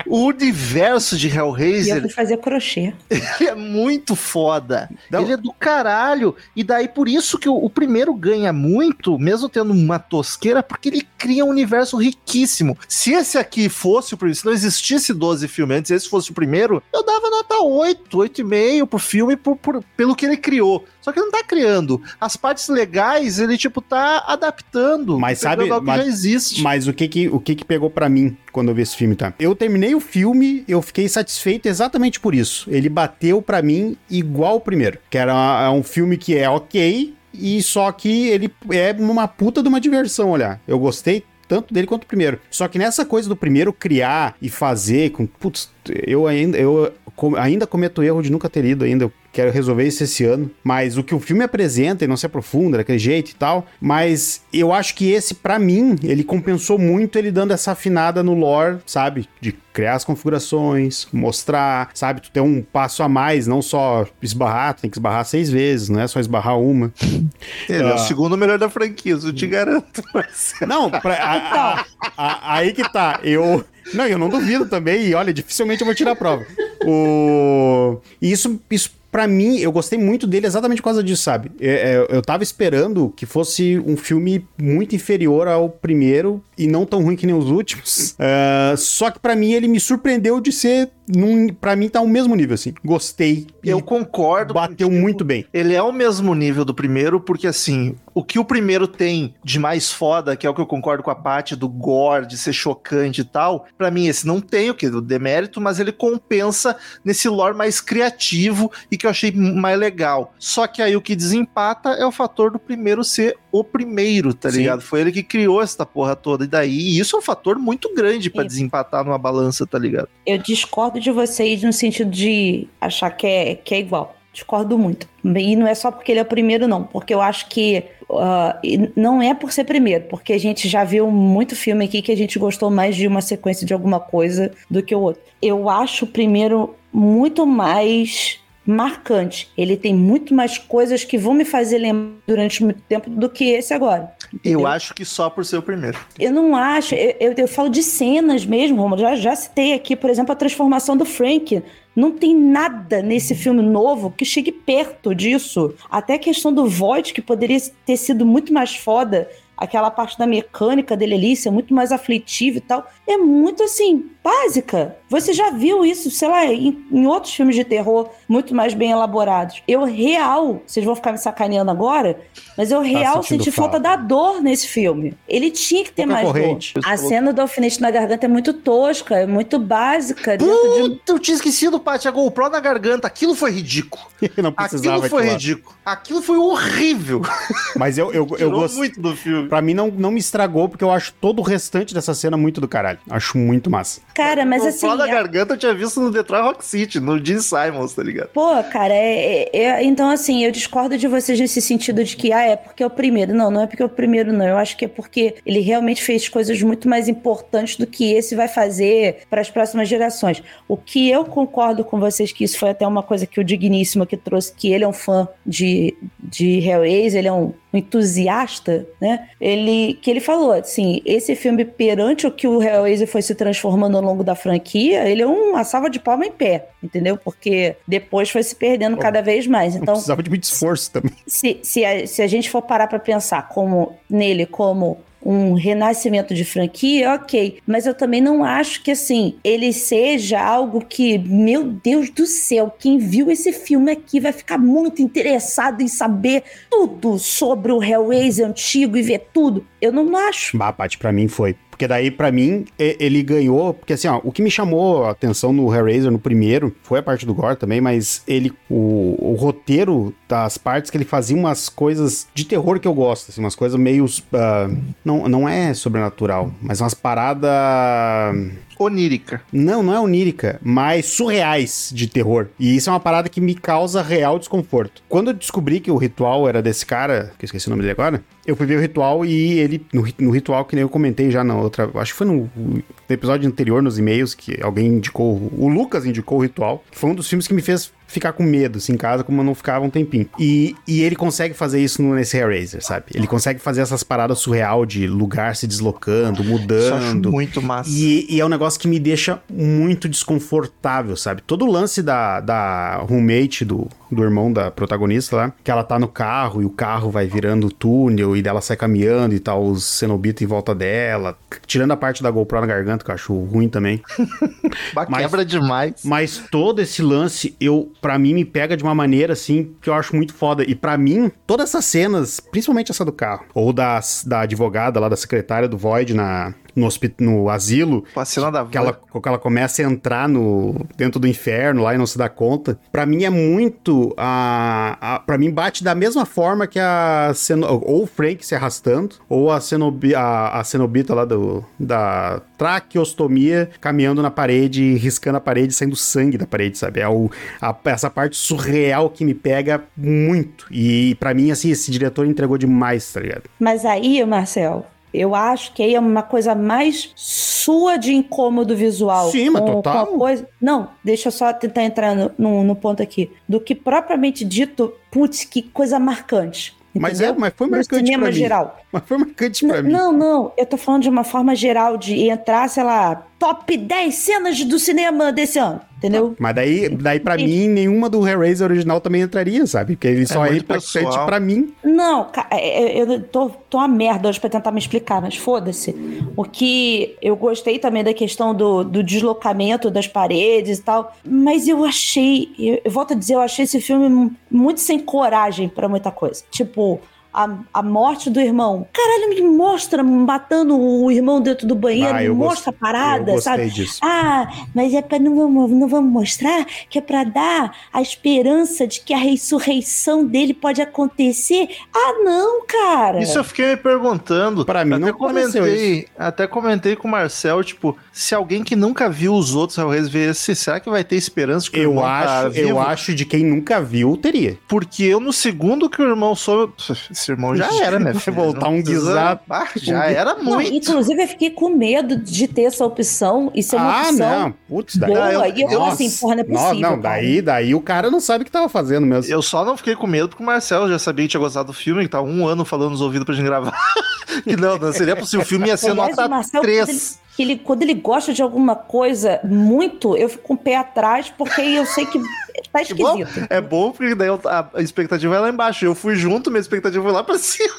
o universo de E eu Hellraiser fui fazer crochê. ele é muito foda. Não. Ele é do caralho. E daí por isso que o, o primeiro ganha muito, mesmo tendo uma tosqueira, porque ele cria um universo riquíssimo. Se esse aqui fosse o primeiro, se não existisse 12 filmes antes, esse fosse o primeiro, eu dava nota 8, 8,5 pro filme por, por- pelo que ele criou. Só que ele não tá criando. As partes legais, ele, tipo, tá adaptando. Mas sabe- algo que mas- já existe. Mas o que que, o que que pegou pra mim quando eu vi esse filme, tá? Eu terminei o filme, eu fiquei satisfeito exatamente por isso. Ele bateu pra mim igual o primeiro. Que era é um filme que é ok, e só que ele é uma puta de uma diversão, olhar. Eu gostei tanto dele quanto o primeiro. Só que nessa coisa do primeiro criar e fazer com. Putz, eu ainda, eu ainda cometo erro de nunca ter ido ainda. Eu quero resolver isso esse ano. Mas o que o filme apresenta, ele não se aprofunda daquele jeito e tal. Mas eu acho que esse, pra mim, ele compensou muito ele dando essa afinada no lore, sabe? De criar as configurações, mostrar, sabe? Tu ter um passo a mais, não só esbarrar, tu tem que esbarrar seis vezes, não é só esbarrar uma. Ele é o Ah. segundo melhor da franquia, eu te garanto, Marcelo. Não, pra- a- a- a- aí que tá. Eu. Não, eu não duvido também. E olha, dificilmente eu vou tirar a prova. O... E isso, isso, pra mim, eu gostei muito dele exatamente por causa disso, sabe? É, é, eu tava esperando que fosse um filme muito inferior ao primeiro e não tão ruim que nem os últimos. Ah, só que pra mim ele me surpreendeu de ser. Num, pra mim tá o mesmo nível, assim. Gostei. Eu concordo. bateu contigo. muito bem. Ele é o mesmo nível do primeiro, porque assim, o que o primeiro tem de mais foda, que é o que eu concordo com a parte do gore, de ser chocante e tal, pra mim esse não tem o que do demérito, mas ele compensa nesse lore mais criativo e que eu achei mais legal. Só que aí o que desempata é o fator do primeiro ser o primeiro, tá Sim. ligado? Foi ele que criou essa porra toda. E daí, isso é um fator muito grande pra Sim. desempatar numa balança, tá ligado? Eu discordo de vocês no sentido de achar que é, que é igual. Discordo muito. E não é só porque ele é o primeiro, não. Porque eu acho que. e não é por ser primeiro, porque a gente já viu muito filme aqui que a gente gostou mais de uma sequência de alguma coisa do que o outro. Eu acho o primeiro muito mais marcante. Ele tem muito mais coisas que vão me fazer lembrar durante muito tempo do que esse agora. entendeu? Eu acho que só por ser o primeiro. Eu não acho, eu, eu, eu falo de cenas mesmo, Romulo. Já, já citei aqui, por exemplo, a transformação do Frank. Não tem nada nesse filme novo que chegue perto disso. Até a questão do Void, que poderia ter sido muito mais foda, aquela parte da mecânica dele ali, ser muito mais aflitivo e tal, é muito assim, básica. Você já viu isso, sei lá, em, em outros filmes de terror muito mais bem elaborados. Eu real, vocês vão ficar me sacaneando agora, mas eu real sentindo senti falta da dor nesse filme. Ele tinha que ter Pouca mais corrente. dor. A cena do alfinete na garganta é muito tosca, é muito básica. dentro de Puta, eu tinha esquecido, Paty, a GoPro na garganta. Aquilo foi ridículo. não precisava Aquilo foi ridículo. Aquilo foi horrível. Mas eu, eu, eu gosto. muito do filme. Pra mim não, não me estragou, porque eu acho todo o restante dessa cena muito do caralho. Acho muito massa. Cara, mas assim. GoPro na é- garganta eu tinha visto no Detroit Rock City, no Gene Simons, tá ligado? Pô, cara, é, é- é- então assim, eu discordo de vocês nesse sentido de que, ah, é porque é o primeiro. Não, não é porque é o primeiro, não. Eu acho que é porque ele realmente fez coisas muito mais importantes do que esse vai fazer para as próximas gerações. O que eu concordo com vocês, que isso foi até uma coisa que o Digníssimo que trouxe, que ele é um fã de, de Hellraiser, ele é um um entusiasta, né? Ele que ele falou assim, esse filme perante o que o Hellraiser foi se transformando ao longo da franquia, ele é uma salva de palma em pé, entendeu? Porque depois foi se perdendo cada vez mais. Então, precisava de muito esforço também. se, se, a, se a gente for parar pra pensar como nele como um renascimento de franquia, ok. Mas eu também não acho que, assim, ele seja algo que, meu Deus do céu, quem viu esse filme aqui vai ficar muito interessado em saber tudo sobre o Hellraiser antigo e ver tudo. Eu não acho. Bah, Paty, pra mim foi. Porque daí, pra mim, ele ganhou. Porque assim, ó, o que me chamou a atenção no Hellraiser no primeiro foi a parte do gore também, mas ele. O, o roteiro das partes que ele fazia umas coisas de terror que eu gosto, assim, umas coisas meio. ah, não, não é sobrenatural, mas umas paradas. Onírica. Não, não é onírica, mas surreais de terror. E isso é uma parada que me causa real desconforto. Quando eu descobri que o ritual era desse cara, que eu esqueci o nome dele agora, eu fui ver o ritual e ele, no, no ritual que nem eu comentei já na outra, acho que foi no, no episódio anterior, nos e-mails, que alguém indicou, o Lucas indicou o ritual, foi um dos filmes que me fez ficar com medo, assim, em casa, como eu não ficava um tempinho. E, e ele consegue fazer isso no- nesse Hellraiser, sabe? Ele consegue fazer essas paradas surreal de lugar se deslocando, mudando. muito massa. E, e é um negócio que me deixa muito desconfortável, sabe? Todo o lance da, da roommate do, do irmão da protagonista lá, que ela tá no carro e o carro vai virando túnel e dela sai caminhando e tá os cenobitas em volta dela, tirando a parte da GoPro na garganta, que eu acho ruim também. Mas- Quebra demais. Mas todo esse lance, eu, para mim, me pega de uma maneira assim que eu acho muito foda. E pra mim, todas essas cenas, principalmente essa do carro, ou das, da advogada lá, da secretária do Void na, no, hospi- no asilo, Com a cena da que ela, que ela começa a entrar no, dentro do inferno lá e não se dá conta. Pra mim é muito a, a para mim bate da mesma forma que a ceno, ou o Frank se arrastando ou a, cenobi, a, a cenobita lá do, da traqueostomia caminhando na parede, riscando a parede, saindo sangue da parede, sabe? É o, a- essa parte surreal que me pega muito. E pra mim assim, esse diretor entregou demais, tá ligado? Mas aí, Marcel, eu acho que aí é uma coisa mais sua de incômodo visual. Sim, mas com- total. com coisa... Não, deixa eu só tentar entrar no, no, no ponto aqui. Do que propriamente dito, putz, que coisa marcante. Mas é, mas foi marcante pra mim. geral. Mas foi marcante pra N- mim. Não, não, eu tô falando de uma forma geral de entrar, sei lá, top 10 cenas do cinema desse ano, entendeu? Mas daí, daí pra Entendi. mim, nenhuma do Hellraiser original também entraria, sabe? Porque ele só é, impactante pra mim. Não, é- é- eu tô, tô uma merda hoje pra tentar me explicar, mas foda-se. O que eu gostei também da questão do, do deslocamento das paredes e tal, mas eu achei, eu, eu volto a dizer, eu achei esse filme mu- muito sem coragem pra muita coisa. Tipo, a, a morte do irmão. Caralho, me mostra matando o irmão dentro do banheiro, Ah, me eu mostra a eu parada, sabe? disso. Ah, mas é para não vamos, não vamos mostrar que é para dar a esperança de que a ressurreição dele pode acontecer. Ah, não, cara. Isso eu fiquei me perguntando. Pra mim até não comentei, até comentei com o Marcel, tipo, se alguém que nunca viu os outros Hellraiser ver esse, será que vai ter esperança de que o Eu irmão tá acho, eu vivo? acho de quem nunca viu, teria. Porque eu no segundo que o irmão soube, esse irmão já era, né? Vai voltar um guisado. Ah, já era Não, muito. inclusive, eu fiquei com medo de ter essa opção e ser uma Ah, opção não. Putz, daí. boa. eu- e eu nossa. assim, porra, não é possível. não, cara. daí, daí o cara não sabe o que tava fazendo mesmo. Eu só não fiquei com medo porque o Marcelo já sabia que tinha gostado do filme, que tá um ano falando nos ouvidos pra gente gravar. que não, não seria possível. O filme ia ser Aliás, nota Marcelo, 3. Que ele, quando ele gosta de alguma coisa muito, eu fico com o pé atrás, porque eu sei que tá Que bom. esquisito. É bom porque daí a expectativa vai lá embaixo. Eu fui junto, minha expectativa foi lá pra cima.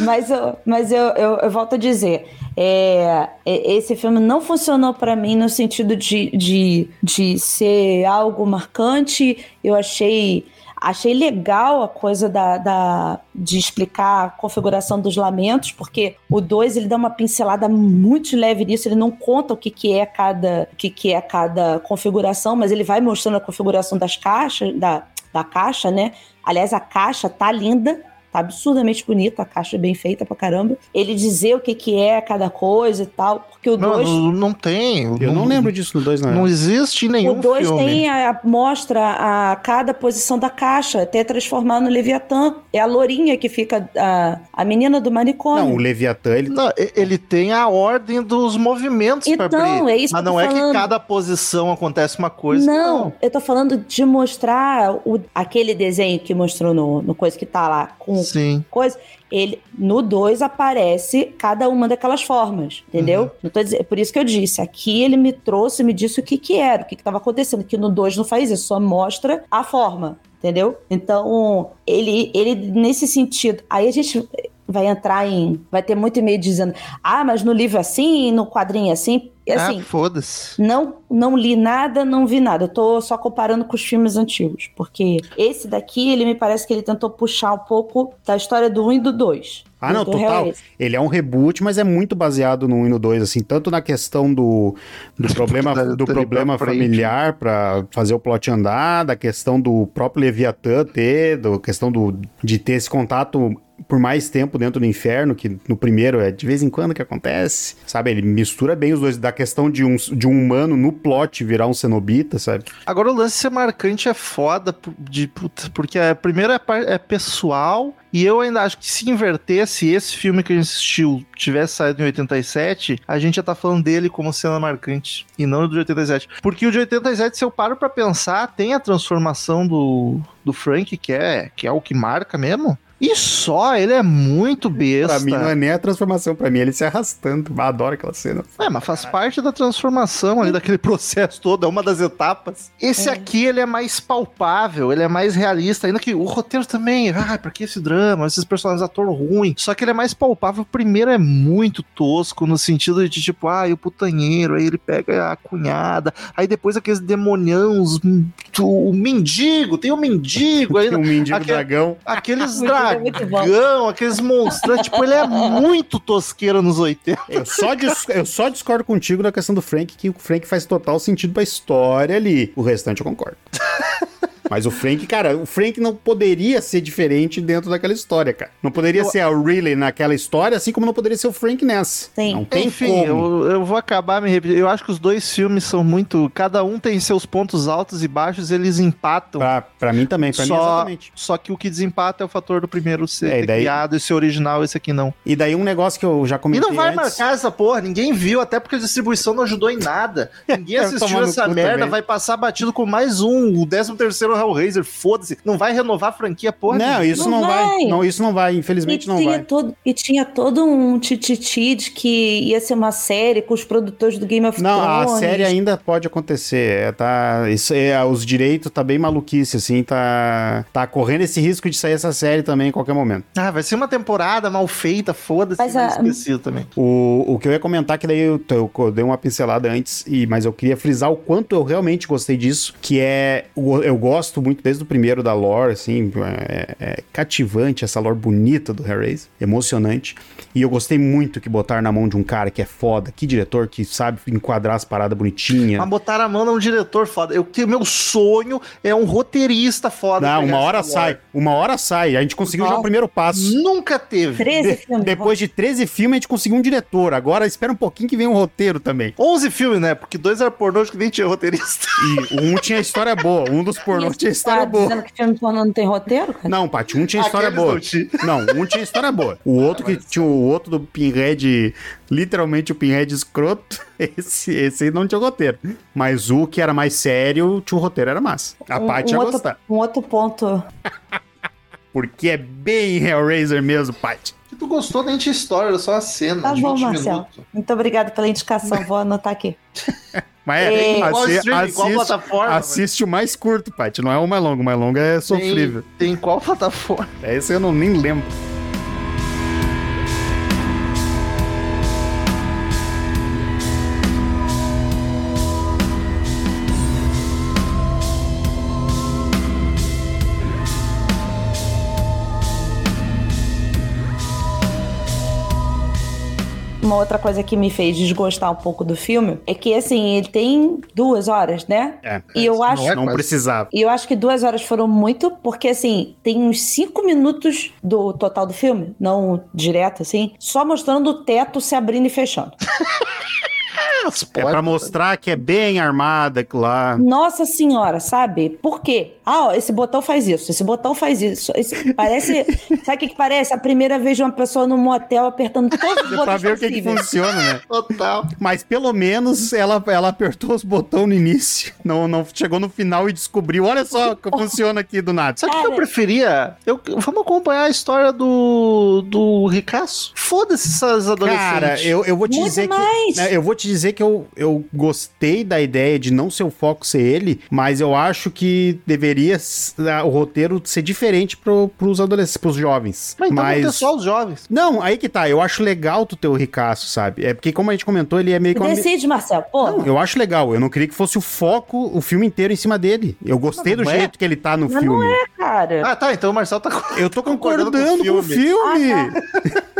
Mas, eu, mas eu, eu, eu volto a dizer, é, é, esse filme não funcionou pra mim no sentido de, de, de ser algo marcante. Eu achei, achei legal a coisa da, da, de explicar a configuração dos lamentos, porque o 2 ele dá uma pincelada muito leve nisso, ele não conta o que, que é cada o que, que é cada configuração, mas ele vai mostrando a configuração das caixas, da, da caixa, né? Aliás, a caixa tá linda, Tá absurdamente bonita, a caixa é bem feita pra caramba. Ele dizer o que, que é cada coisa e tal, porque o Não, 2 não, não tem. Eu não lembro disso no 2, não. Não existe em o nenhum 2 filme. tem a, mostra a cada posição da caixa, até transformar no Leviatã. É a lourinha que fica a, a menina do manicômio. Não, o Leviatã, ele. Não, ele tem a ordem dos movimentos pra Então, abrir. é isso Mas que não tô é que falando. cada posição acontece uma coisa. Não, eu tô falando de mostrar o, aquele desenho que mostrou no, no coisa que tá lá com Sim. coisa. Ele no 2 aparece cada uma daquelas formas, entendeu? Uhum. Não tô dizendo, por isso que eu disse, aqui ele me trouxe, me disse o que que era, o que que tava acontecendo, que no 2 não faz isso, só mostra a forma, entendeu? Então, ele ele nesse sentido, aí a gente vai entrar em, vai ter muito e-mail dizendo: "Ah, mas no livro é assim, no quadrinho é assim". E assim, ah, foda-se. não, não li nada, não vi nada. Eu tô só comparando com os filmes antigos. Porque esse daqui, ele me parece que ele tentou puxar um pouco da história do 1 e do 2. Ah, não, total. Hellraiser. Ele é um reboot, mas é muito baseado no 1 e no 2, assim, tanto na questão do, do problema, do problema familiar pra fazer o plot andar, da questão do próprio Leviatã ter, da questão do, de ter esse contato por mais tempo dentro do inferno, que no primeiro é de vez em quando que acontece, sabe? Ele mistura bem os dois, da questão de um, de um humano no plot virar um cenobita, sabe? Agora o lance ser marcante é foda, de, porque a primeira é, par- é pessoal, e eu ainda acho que se invertesse esse filme que a gente assistiu tivesse saído em 87, a gente já tá falando dele como cena marcante, e não do de 87. Porque o de 87, se eu paro pra pensar, tem a transformação do, do Frank, que é, que é o que marca mesmo. E só, ele é muito besta. Pra mim não é nem a transformação, pra mim ele se arrastando. Eu adoro aquela cena. É, mas faz parte da transformação ali, daquele processo todo, é uma das etapas. Esse É. aqui, ele é mais palpável, ele é mais realista, ainda que o roteiro também, ah, pra que esse drama, esses personagens, ator ruim. Só que ele é mais palpável, o primeiro é muito tosco, no sentido de tipo, ah, e o putanheiro, aí ele pega a cunhada, aí depois aqueles demoniãos, hum, o mendigo, tem o mendigo, aí Tem um mendigo aquele- dragão. aqueles bom. Dragão, aqueles monstros, tipo, ele é muito tosqueiro nos 80. Eu só, dis- eu só discordo contigo na questão do Frank, que o Frank faz total sentido pra história ali. O restante eu concordo. Mas o Frank, cara, o Frank não poderia ser diferente dentro daquela história, cara. Não poderia Eu- ser a Riley naquela história, assim como não poderia ser o Frank nessa. Sim. Não tem Enfim, como. eu, eu vou acabar me repetindo. Eu acho que os dois filmes são muito. Cada um tem seus pontos altos e baixos, eles empatam. Pra, pra mim também, pra mim Só, exatamente. só que o que desempata é o fator do primeiro ser É, e daí- criado, esse original, esse aqui não. E daí um negócio que eu já E comentei não vai antes... marcar essa porra, ninguém viu, até porque a distribuição não ajudou em nada. Ninguém assistiu essa merda, também. vai passar batido com mais um, o 13 terceiro Hellraiser, foda-se. Não vai renovar a franquia, porra. Não, isso não, Não vai. vai. Não, isso não vai, E infelizmente não tinha, vai. todo, e tinha todo um tititi de que ia ser uma série com os produtores do Game of Não, a Thrones. série ainda pode acontecer. É, tá, isso é, os direitos tá bem maluquice, assim, tá, tá correndo esse risco de sair essa série também em qualquer momento. Ah, vai ser uma temporada mal feita, foda-se, a- esquecido também. O, o que eu ia comentar, que daí eu, eu dei uma pincelada antes, e, mas eu queria frisar o quanto eu realmente gostei disso, que é, eu gosto muito desde o primeiro da lore, assim, é, é cativante essa lore bonita do Hellraiser, emocionante, e eu gostei muito que botaram na mão de um cara que é foda, que diretor, que sabe enquadrar as paradas bonitinhas. Mas botaram a mão num diretor foda. Eu que meu sonho é um roteirista foda. Não, uma hora sai, uma hora sai, a gente conseguiu já o primeiro passo. Nunca teve. 13 De- filmes. depois de 13 filmes, a gente conseguiu um diretor. Agora espera um pouquinho que vem um roteiro também. 11 filmes, né? Porque dois eram pornôs que nem tinha roteirista. E um tinha história boa, um dos pornôs Tinha tinha história Tá boa. dizendo que filme pornô não tem roteiro, cara? Não, Paty, um tinha história Aqueles boa. não tinha. Não, um tinha história boa. O outro que tinha o outro do Pinhead, literalmente o Pinhead escroto, esse, esse aí não tinha roteiro. Mas o que era mais sério, tinha o roteiro, era massa. A Um- Paty um ia outro, gostar. um outro ponto. Porque é bem Hellraiser mesmo, Paty. Tu gostou nem tinha história, era só a cena. Tá de bom, 20 Marcelo. minutos. Muito obrigada pela indicação, vou anotar aqui. Mas é, É. Qual assi- streaming, qual assiste, plataforma? assiste o mais curto, Paty. Não é o mais longo. O mais longo é Tem- sofrível. Tem qual plataforma? Esse eu não nem lembro. Uma outra coisa que me fez desgostar um pouco do filme é que, assim, ele tem duas horas, né? É. E eu acho. é Não precisava. E eu acho que duas horas foram muito, porque assim, tem uns cinco minutos do total do filme, não direto assim, só mostrando o teto se abrindo e fechando. As É portas. pra mostrar que é bem armada aquilo lá. Nossa senhora, sabe? Por quê? Ah, ó, esse botão faz isso, esse botão faz isso. Esse- parece. sabe o que, que parece? A primeira vez de uma pessoa num motel apertando todos os pra botões ver o que, que possíveis. funciona, né? Total. Mas pelo menos ela, ela apertou os botões no início. Não, não chegou no final e descobriu. Olha só que funciona aqui do nada. Sabe o que eu preferia? Eu, vamos acompanhar a história do, do Ricaço. Foda-se essas adolescentes. Cara, eu, eu vou te Muito dizer mais. que. né, Eu vou te dizer que eu, eu gostei da ideia de não ser o foco ser ele, mas eu acho que deveria o roteiro ser diferente pro, pros adolescentes, pros jovens. Mas então vamos ter só os jovens. Não, aí que tá. Eu acho legal tu ter o Ricaço, sabe? É porque, como a gente comentou, ele é meio que uma. Decide, Marcelo. Pô, Não, eu acho legal. Eu não queria que fosse o foco, o filme inteiro em cima dele. Eu gostei Não, do não é. jeito que ele tá no Mas filme. é, cara. Ah, tá. Então o Marcelo tá com- Eu tô concordando concordando com o filme.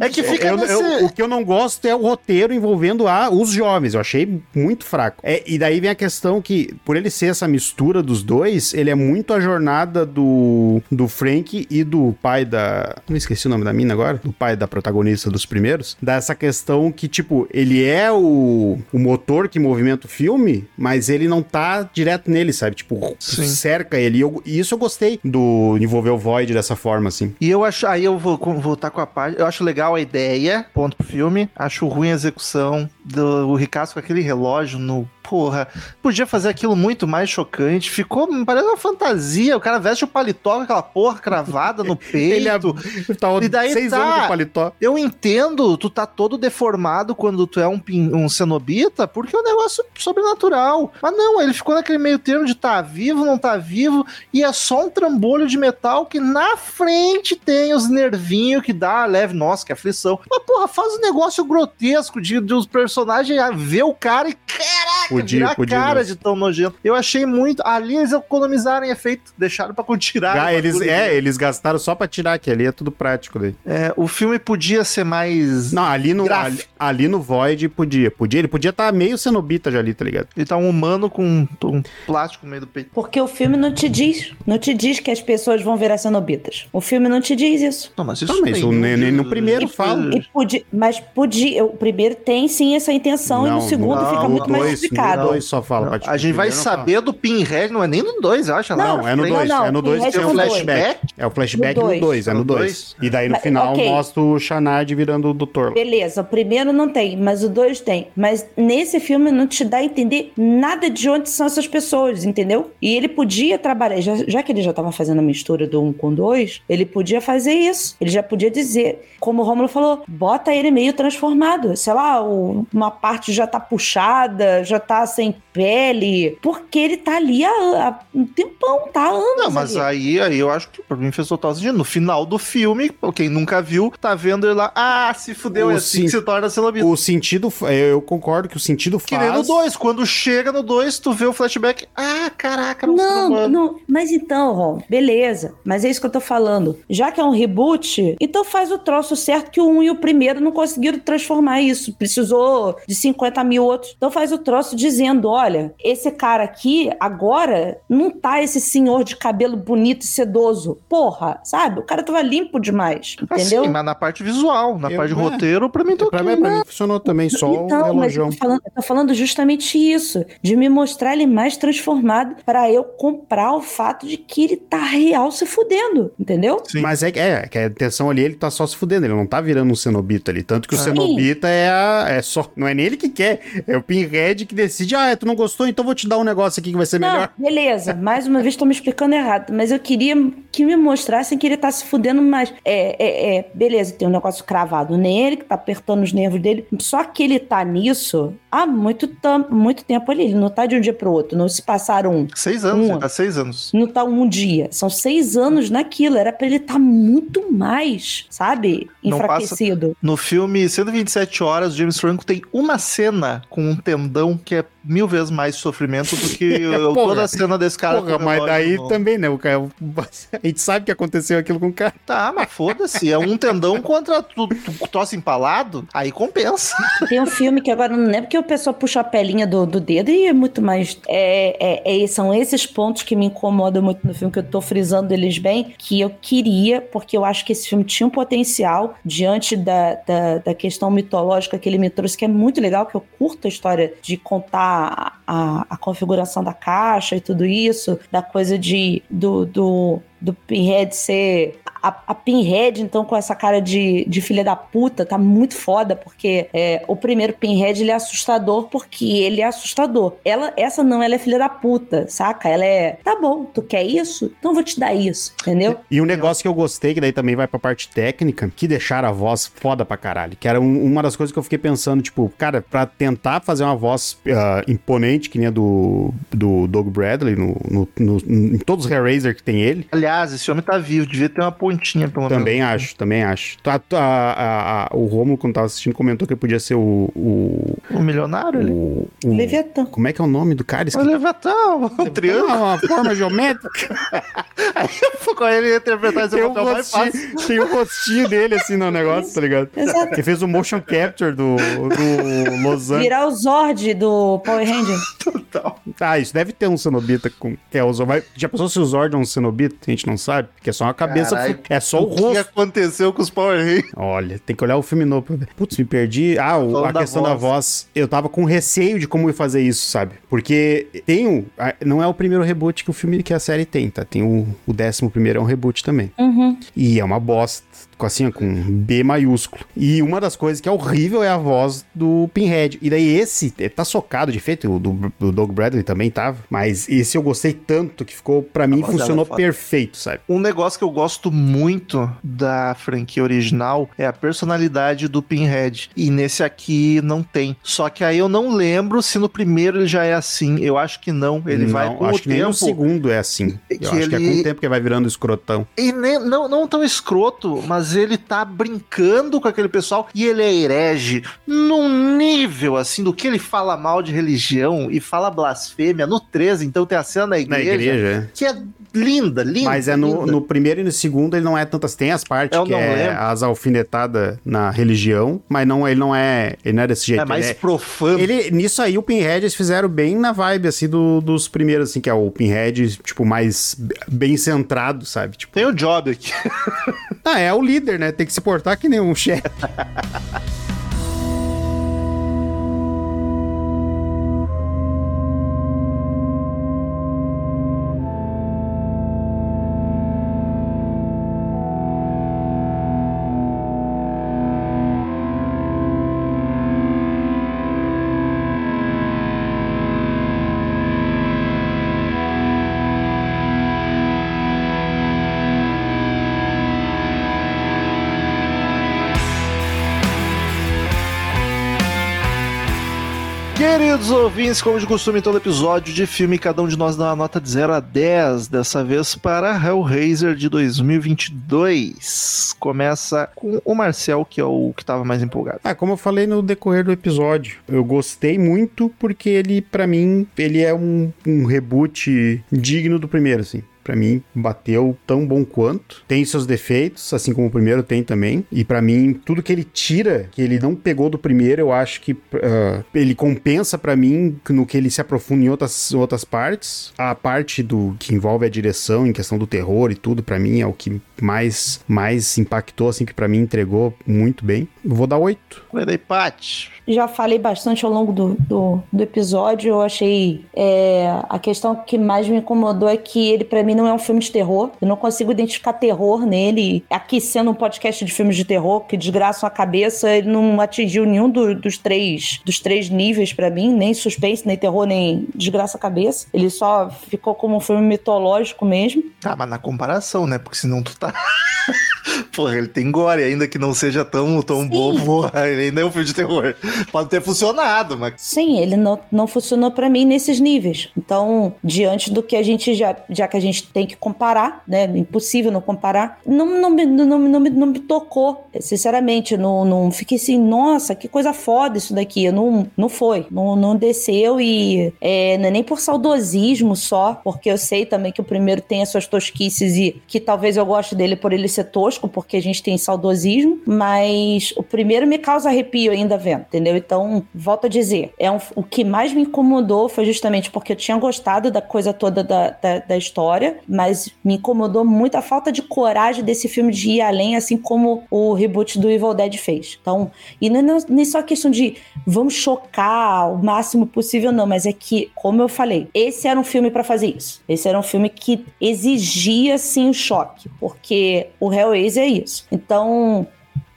É que fica Eu- nesse... eu- o que eu não gosto é o roteiro envolvendo a, os jovens. Eu achei muito fraco. É, e daí vem a questão que, por ele ser essa mistura dos dois, ele é muito a jornada do, do Frank e do pai da. Não esqueci o nome da mina agora. Do pai da protagonista dos primeiros. Dessa questão que, tipo, ele é o, o motor que movimenta o filme, mas ele não tá direto nele, sabe? Tipo, Sim. cerca ele. E, eu- e isso eu gostei do envolver o Void dessa forma, assim. E eu acho, aí eu vou voltar com a parte. Eu acho legal a ideia, ponto pro filme. Acho ruim a execução do Ricasso com aquele relógio no. Porra, podia fazer aquilo muito mais chocante. Ficou, parece uma fantasia. O cara veste o paletó com aquela porra cravada no Ele é, peito. tá E daí seis tá. anos de paletó. Eu entendo, tu tá todo deformado quando tu é um, um cenobita, porque é um negócio sobrenatural. Mas não, ele ficou naquele meio termo de tá vivo, não tá vivo, e é só um trambolho de metal que na frente tem os nervinhos que dá a leve, nossa, que aflição. Mas porra, faz um negócio grotesco de, de os personagens ver o cara e Podia, virar podia cara mesmo. de tão nojento. Eu achei muito, ali eles economizaram efeito, deixaram pra tirar. Ah, eles, é, eles gastaram só pra tirar, que ali é tudo prático daí. É, o filme podia ser mais... Não, ali no, ali, ali no Void podia. Podia, ele podia estar meio cenobita já ali, tá ligado? Ele tá um humano com um, um plástico no meio do peito. Porque o filme não te diz. Não te diz que as pessoas vão virar cenobitas. O filme não te diz isso. Não, mas Não, mas o Nenê no primeiro fala. E podia, mas podia. O primeiro tem sim essa intenção, e no segundo não, fica muito mais dois, explicado. No dois só fala. Não, a gente vai saber do Pinhead, não é nem no 2, eu acho. Não, é no Não, 2. não, é no 2 Pinhead tem o é dois. flashback. É o flashback No no dois. 2, é no No 2. dois? E daí no Mas, final ok. mostra o Shanad virando o doutor. lá. Beleza, o primeiro não tem, mas o dois tem. Mas nesse filme não te dá a entender nada de onde são essas pessoas, entendeu? E ele podia trabalhar, já, já que ele já tava fazendo a mistura do um com o dois, ele podia fazer isso. Ele já podia dizer, como o Romulo falou, bota ele meio transformado. Sei lá, o- uma parte já tá puxada, já tá sem pele. Porque ele tá ali há, há um tempão, tá há anos. Não, mas ali. aí, aí eu acho que pra mim fez total sentido. No final do filme, quem nunca viu, tá vendo ele lá. Ah, se fudeu, é O assim sim- que se torna cenobita. O sentido, fa- eu concordo que o sentido Que nem no faz... 2. Quando chega no 2, tu vê o flashback. Ah, caraca, Não, humano. não, mas então, Ron, beleza. Mas é isso que eu tô falando. Já que é um reboot, então faz o troço certo que o um e o primeiro não conseguiram transformar isso. Precisou de 50 mil outros. Então faz o troço negócio dizendo: olha, esse cara aqui agora não tá esse senhor de cabelo bonito e sedoso. Porra, sabe? O cara tava limpo demais. Entendeu? Assim, mas na parte visual, na Eu- parte de é. roteiro, pra mim tá Pra ok, mim, pra né? mim funcionou também, só Então, o mas eu tô, falando, eu tô falando justamente isso, de me mostrar ele mais transformado pra eu comprar o fato de que ele tá real se fudendo, entendeu? Sim. Mas é, que- é que a intenção ali, ele tá só se fudendo, ele não tá virando um cenobita ali. Tanto que o cenobita é, a- é só. Não é nele que quer, é o Pinhead que decide, ah, tu não gostou, então vou te dar um negócio aqui que vai ser melhor. Não, beleza, mais uma vez tô me explicando errado, mas eu queria que me mostrassem que ele tá se fudendo mais. É, é, é, beleza, tem um negócio cravado nele, que tá apertando os nervos dele, só que ele tá nisso há muito, muito tempo ali, ele não tá de um dia pro outro, não se passaram Seis anos, Um. ele tá seis anos. não tá um dia, são seis anos naquilo, era pra ele estar tá muito mais, sabe? Não passa- Enfraquecido. No filme 127 Horas, James Franco tem uma cena com um tendão que é mil vezes mais sofrimento do que Porra. toda a cena desse cara. Porra, mas daí no- também, né? O cara, a gente sabe que aconteceu aquilo com o cara. Tá, mas foda-se. É um tendão contra tu, tu, troço empalado, aí compensa. Tem um filme que agora não lembro que o pessoal puxa a pelinha do, do dedo e é muito mais. É, é- é- são esses pontos que me incomodam muito no filme, que eu tô frisando eles bem, que eu queria, porque eu acho que esse filme tinha um potencial diante da, da, da questão mitológica que ele me trouxe, que é muito legal, que eu curto a história de contar a, a configuração da caixa e tudo isso, da coisa de do, do, do Pinhead ser. A, a Pinhead, então, com essa cara de, de filha da puta, tá muito foda, porque é, o primeiro Pinhead ele é assustador porque ele é assustador. Ela, essa não, ela é filha da puta, saca? Ela é. Tá bom, tu quer isso? Então eu vou te dar isso, entendeu? E um negócio que eu gostei, que daí também vai pra parte técnica, que deixaram a voz foda pra caralho. Que era um- uma das coisas que eu fiquei pensando, tipo, cara, pra tentar fazer uma voz ah, imponente, que nem a do, do Doug Bradley, no, no- no- em todos os Hellraiser que tem ele. Aliás, esse homem tá vivo, devia ter uma pontinha, pelo menos. Também acho, também acho. A- a- a- a- o Romulo, quando tava assistindo, comentou que ele podia ser o. O. O milionário ali. o, o- Leviatã. como é que é o nome do cara? O. Levatão, o triângulo. Ah, uma forma geométrica. Aí com ele ia interpretar esse Tem o, papel mais fácil. rostinho, tem o rostinho dele assim no negócio, tá ligado? Exato. Ele fez o motion capture do, do Los Angeles. Virar o Zord do Power Ranger. Total. Ah, isso deve ter um cenobita com. Que é o Zord. Já pensou se o Zord é um cenobita? A gente não sabe. Porque é só uma cabeça. Fu- É só o O que rosto. aconteceu com os Power Rangers? Olha, tem que olhar o filme novo. Putz, me perdi. Ah, o- a da questão da voz. voz. Eu tava com receio de como ia fazer isso, sabe? Porque tem um. Não é o primeiro reboot que o filme que a série tem, tá? Tem o, o décimo primeiro é um reboot também. Uhum. E é uma bosta. Assim, com B maiúsculo. E uma das coisas que é horrível é a voz do Pinhead. E daí esse tá socado de feito, o do, do Doug Bradley também tava. Mas esse eu gostei tanto que ficou, pra mim, dela funcionou é perfeito, sabe? Um negócio que eu gosto muito da franquia original é a personalidade do Pinhead. E nesse aqui não tem. Só que aí eu não lembro se no primeiro ele já é assim. Eu acho que não. Ele vai Não, com acho o que nem no tempo. segundo é assim. Que Eu acho que é com ele- o tempo que vai virando escrotão. E nem- não, não tão escroto, mas ele tá brincando com aquele pessoal e ele é herege num nível assim do que ele fala mal de religião e fala blasfêmia no 13, então tem a cena na Na igreja, igreja, é. que é linda, linda. Mas é no, linda. no primeiro e no segundo ele não é tantas. Tem as partes Eu que é lembro. as alfinetadas na religião, mas não, ele não é. Ele não é desse jeito. É mais ele profano. Ele, nisso aí, o Pinhead eles fizeram bem na vibe, assim, do- dos primeiros, assim, que é o Pinhead, tipo, mais bem centrado, sabe? Tipo, Tem o job aqui. ah, é o líder, né? Tem que se portar que nem um chefe. ouvintes, como de costume em todo episódio de filme, cada um de nós dá uma nota de 0 a 10, dessa vez para Hellraiser de 2022. Começa com o Marcel, que é o que tava mais empolgado. Ah, como eu falei no decorrer do episódio, eu gostei muito porque ele, pra mim, ele é um, um reboot digno do primeiro, assim. Pra mim, bateu tão bom quanto. Tem seus defeitos, assim como o primeiro tem também. E pra mim, tudo que ele tira, que ele não pegou do primeiro, eu acho que uh, ele compensa pra mim no que ele se aprofunda em outras, outras partes. A parte do que envolve a direção, em questão do terror e tudo, pra mim, é o que mais, mais impactou, assim, que pra mim entregou muito bem. Vou dar oito. Vai daí, Paty. Já falei bastante ao longo do, do, do episódio. Eu achei. É, a questão que mais me incomodou é que ele, para mim, não é um filme de terror. Eu não consigo identificar terror nele. Aqui, sendo um podcast de filmes de terror, que desgraçam a cabeça, ele não atingiu nenhum do, dos, três, dos três níveis para mim, nem suspense, nem terror, nem desgraça a cabeça. Ele só ficou como um filme mitológico mesmo. Tá, mas na comparação, né? Porque senão tu tá. Porra, ele tem gore, ainda que não seja tão, tão bom, porra, ele ainda é um filme de terror. Pode ter funcionado, mas. Sim, ele não, não funcionou para mim nesses níveis. Então, diante do que a gente já. Já que a gente tem que comparar, né? Impossível não comparar, não, não, não, não, não, me, não me tocou. Sinceramente, não, não fiquei assim, nossa, que coisa foda isso daqui. Não, não foi. Não, não desceu e é, não é nem por saudosismo só, porque eu sei também que o primeiro tem as suas tosquices e que talvez eu goste dele por ele ser tosco, porque a gente tem saudosismo, mas o primeiro me causa arrepio ainda vendo, entendeu? Então, volto a dizer, é um, o que mais me incomodou foi justamente porque eu tinha gostado da coisa toda da, da, da história, mas me incomodou muito a falta de coragem desse filme de ir além, assim como o reboot do Evil Dead fez. Então, e não é nem só questão de vamos chocar o máximo possível, não, mas é que, como eu falei, esse era um filme para fazer isso. Esse era um filme que exigia, sim, o choque, porque o Hellraiser é isso. Então,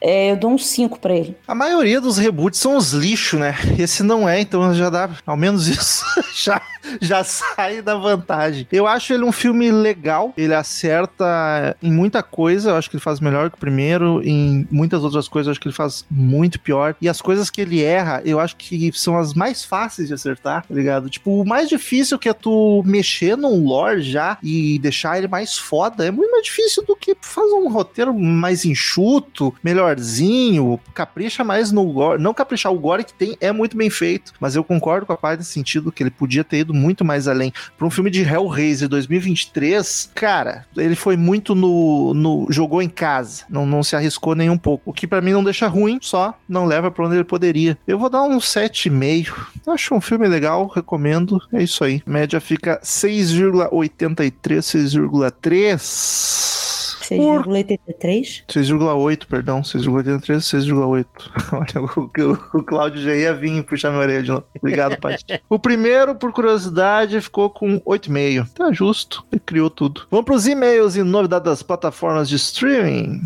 é, eu dou um 5 pra ele. A maioria dos reboots são os lixos, né? Esse não é, então já dá ao menos isso. já já sai da vantagem. Eu acho ele um filme legal, ele acerta em muita coisa, eu acho que ele faz melhor que o primeiro, em muitas outras coisas eu acho que ele faz muito pior. E as coisas que ele erra, eu acho que são as mais fáceis de acertar, tá ligado? Tipo, o mais difícil que é tu mexer num lore já e deixar ele mais foda, é muito mais difícil do que fazer um roteiro mais enxuto, melhorzinho, capricha mais no gore. Não caprichar o gore que tem é muito bem feito, mas eu concordo com a parte nesse sentido que ele podia ter ido muito mais além. Para um filme de Hellraiser 2023, cara, ele foi muito no, no jogou em casa, não, não se arriscou nem um pouco. O que para mim não deixa ruim, só não leva para onde ele poderia. Eu vou dar um 7,5. Acho um filme legal, recomendo. É isso aí. média fica 6,83, 6,3. 6,83? 6,8, perdão. 6,83, 6,8. Olha, o, o, o Cláudio já ia vir puxar minha orelha de novo. Obrigado, pai. o primeiro, por curiosidade, ficou com 8,5. Tá justo. Ele criou tudo. Vamos pros e-mails e novidades das plataformas de streaming.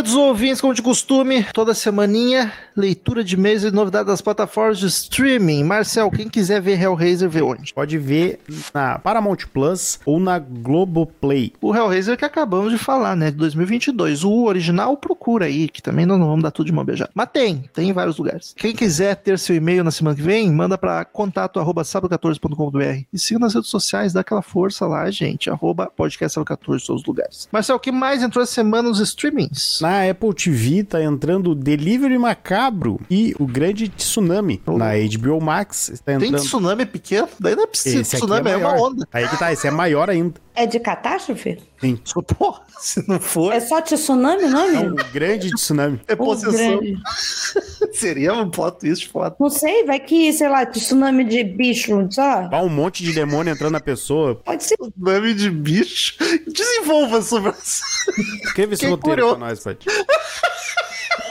Queridos ouvintes, como de costume, toda semaninha, leitura de mês e novidade das plataformas de streaming. Marcel, quem quiser ver Hellraiser, vê onde? Pode ver na Paramount Plus ou na Globoplay. O Hellraiser que acabamos de falar, né, de 2022. O original procura aí, que também nós não vamos dar tudo de mão beijada. Mas tem, tem em vários lugares. Quem quiser ter seu e-mail na semana que vem, manda para contato arroba 14combr e siga nas redes sociais, dá aquela força lá, gente, arroba podcast 14 todos os lugares. Marcel, o que mais entrou essa semana nos streamings? Na Apple TV tá entrando Delivery Macabro e o Grande Tsunami. Oh. Na HBO Max está entrando... Tem tsunami pequeno? Daí não é possível. Esse tsunami é, é, uma onda. Aí que tá, esse é maior ainda. É de catástrofe? Sim. Porra, se não for... É só tsunami o nome? É um grande tsunami. É possessão. Seria um plot twist foda. Não sei, vai que, sei lá, tsunami de bicho, só. Vai um monte de demônio entrando na pessoa. Pode ser. Tsunami de bicho. Desenvolva sobre isso. Escreve esse roteiro pra nós, Paty.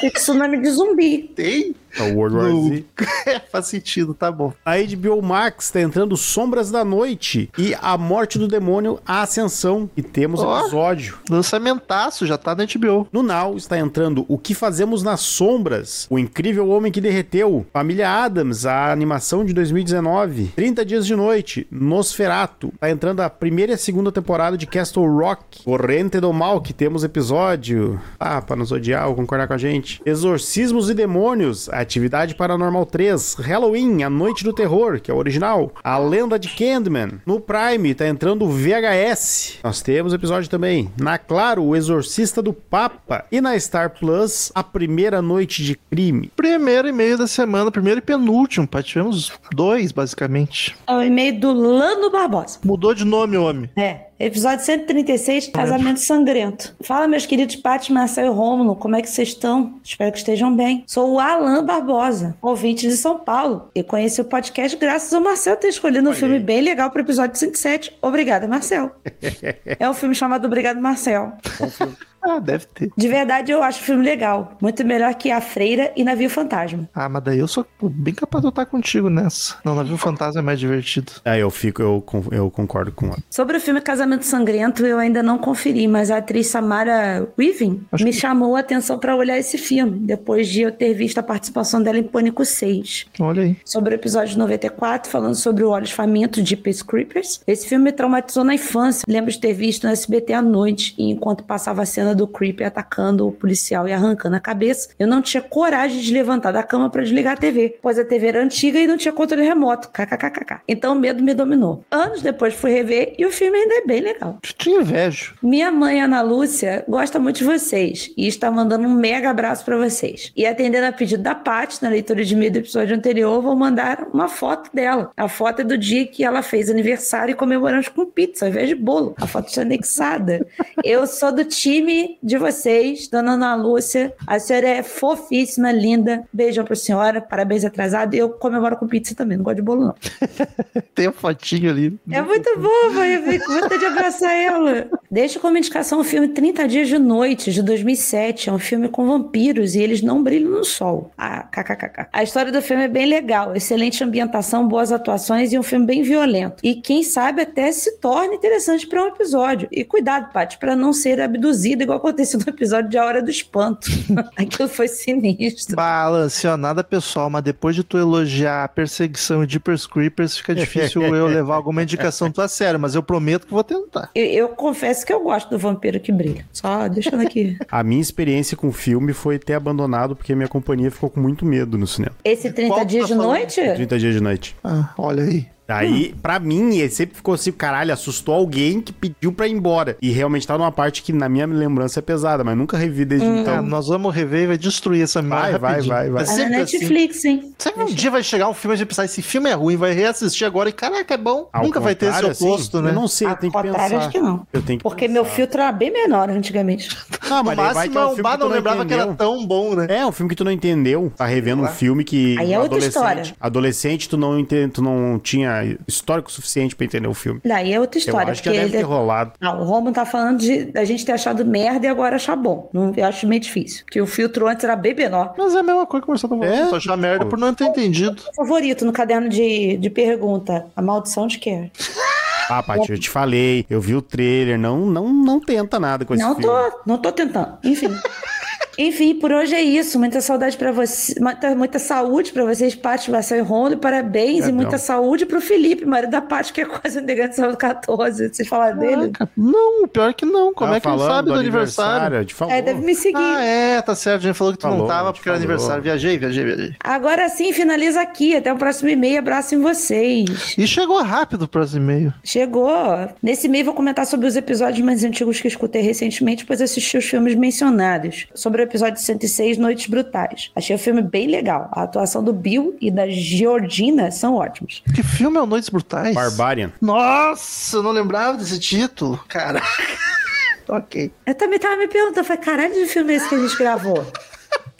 Tem tsunami de zumbi. Tem? É o World War Z. É, faz sentido, tá bom. A HBO Max tá entrando Sombras da Noite e A Morte do Demônio, A Ascensão. E temos Ó. episódio. Lançamentaço, já tá na HBO. No Now está entrando O Que Fazemos nas Sombras, O Incrível Homem que Derreteu, Família Adams, a animação de 2019, 30 Dias de Noite, Nosferato. Tá entrando a primeira e a segunda temporada de Castle Rock, Corrente do Mal, que temos episódio. Ah, pra nos odiar ou concordar com a gente. Exorcismos e Demônios, a Atividade Paranormal 3, Halloween, A Noite do Terror, que é o original. A Lenda de Candyman. No Prime tá entrando o VHS. Nós temos episódio também. Na Claro, O Exorcista do Papa. E na Star Plus, A Primeira Noite de Crime. Primeiro e meio da semana, primeiro e penúltimo, pai. Tivemos dois, basicamente. É o e-mail do Lano Barbosa. Mudou de nome, homem. É. Episódio 136, Casamento Sangrento. Fala, meus queridos Paty, Marcel e Rômulo, como é que vocês estão? Espero que estejam bem. Sou o Alan Barbosa, ouvinte de São Paulo, e conheci o podcast graças ao Marcel ter escolhido um filme bem legal para o episódio 107. Obrigada, Marcel. é um filme chamado Obrigado, Marcel. Ah, deve ter. De verdade, eu acho o filme legal. Muito melhor que A Freira e Navio Fantasma. Ah, mas daí eu sou bem capaz de eu estar contigo nessa. Não, Navio Fantasma é mais divertido. Aí eu fico, eu, eu concordo com ela. Sobre o filme Casamento Sangrento, eu ainda não conferi, mas a atriz Samara Weaving Acho me que- chamou a atenção para olhar esse filme, depois de eu ter visto a participação dela em Pânico 6. Olha aí. Sobre o episódio 94, falando sobre o Olhos Famintos de Peace Creepers. Esse filme me traumatizou na infância. Lembro de ter visto no SBT à noite, e enquanto passava a cena do Creeper atacando o policial e arrancando a cabeça, eu não tinha coragem de levantar da cama para desligar a TV, pois a TV era antiga e não tinha controle remoto. KKKKK. Então o medo me dominou. Anos depois fui rever e o filme ainda é bem legal. Te invejo. Minha mãe, Ana Lúcia, gosta muito de vocês e está mandando um mega abraço para vocês. E atendendo a pedido da Paty, na leitura de e-mail do episódio anterior, vou mandar uma foto dela. A foto é do dia que ela fez aniversário e comemoramos com pizza ao invés de bolo. A foto está anexada. Eu sou do time de vocês, dona Ana Lúcia. A senhora é fofíssima, linda. Beijão pra senhora, parabéns atrasado. E eu comemoro com pizza também, não gosto de bolo não. Tem a fotinho ali. É muito boba, eu com vontade de abraçar ela. Deixa como indicação o filme 30 Dias de Noite, de 2007. É um filme com vampiros e eles não brilham no sol. Ah, kkkk. A história do filme é bem legal, excelente ambientação, boas atuações e um filme bem violento. E quem sabe até se torna interessante para um episódio. E cuidado, Paty, para não ser abduzido, igual aconteceu no episódio de A Hora do Espanto. Aquilo foi sinistro. Balance, ó, nada pessoal, mas depois de tu elogiar a perseguição de Jeepers Creepers, fica difícil eu levar alguma indicação tua a sério, mas eu prometo que vou tentar. Eu, eu confesso que eu gosto do vampiro que brilha. Só deixando aqui. A minha experiência com o filme foi ter abandonado porque minha companhia ficou com muito medo no cinema. Esse 30 Qual que Dias tá de falando? Noite? 30 dias de noite. Ah, olha aí. Daí, pra mim, ele sempre ficou assim, caralho, assustou alguém que pediu pra ir embora. E realmente tá numa parte que na minha lembrança é pesada, mas nunca revi desde Ah, então. nós vamos rever e vai destruir essa memória Vai, vai, rapidinho. vai, vai. É na sempre assim. Netflix, hein? Sempre um dia vai chegar um filme e a gente pensar, esse filme é ruim, vai reassistir agora e caraca, é bom. Ao Nunca vai ter esse assim, oposto, né? Eu não sei, eu tenho que contrário, pensar. acho que não. Eu tenho que Porque meu pensar. filtro era bem menor antigamente. Não, No mas vai máximo, que é um filme que não não lembrava que era tão bom, né? É, um filme que tu não entendeu. Tá revendo um filme que. Aí é outra adolescente, história. Adolescente, tu não, entende, tu não tinha histórico suficiente pra entender o filme. Daí é outra história. eu acho que deve ter rolado. Não, o Romulo tá falando de da gente ter achado merda e agora achar bom. Não, eu acho meio difícil. Porque o filtro antes era bem menor. Mas é a mesma coisa que você tá falando. É? Só achar merda por não ter entendido. Favorito no caderno de, de pergunta: A Maldição de quê? Ah, Paty, eu te falei, eu vi o trailer, não, não, não tenta nada com esse Não filme. tô, não tô tentando. Enfim. Enfim, por hoje é isso. Muita saudade pra você, muita, muita saúde pra vocês, Paty, Marcel e Rondo. Parabéns e Perdão. muita saúde pro Felipe, marido da Paty, que é quase um negante do 14. Vocês falaram dele? Não, o pior é que não. Como Tava é que ele falando sabe do aniversário? A gente falou. É, deve me seguir. Ah, é, tá certo. A gente falou que tu não Falou, tava a gente porque era aniversário. Viajei, viajei, viajei. Agora sim, finaliza aqui. Até o próximo e-mail. Abraço em vocês. E chegou rápido o próximo e-mail. Chegou. Nesse e-mail vou comentar sobre os episódios mais antigos que escutei recentemente, pois assisti os filmes mencionados. Sobre o episódio 106, Noites Brutais. Achei o filme bem legal. A atuação do Bill e da Georgina são ótimos. Que filme é o Noites Brutais? Barbarian. Nossa, eu não lembrava desse título. Caraca. ok. Eu também tava me perguntando, falei, caralho de filme é esse que a gente gravou?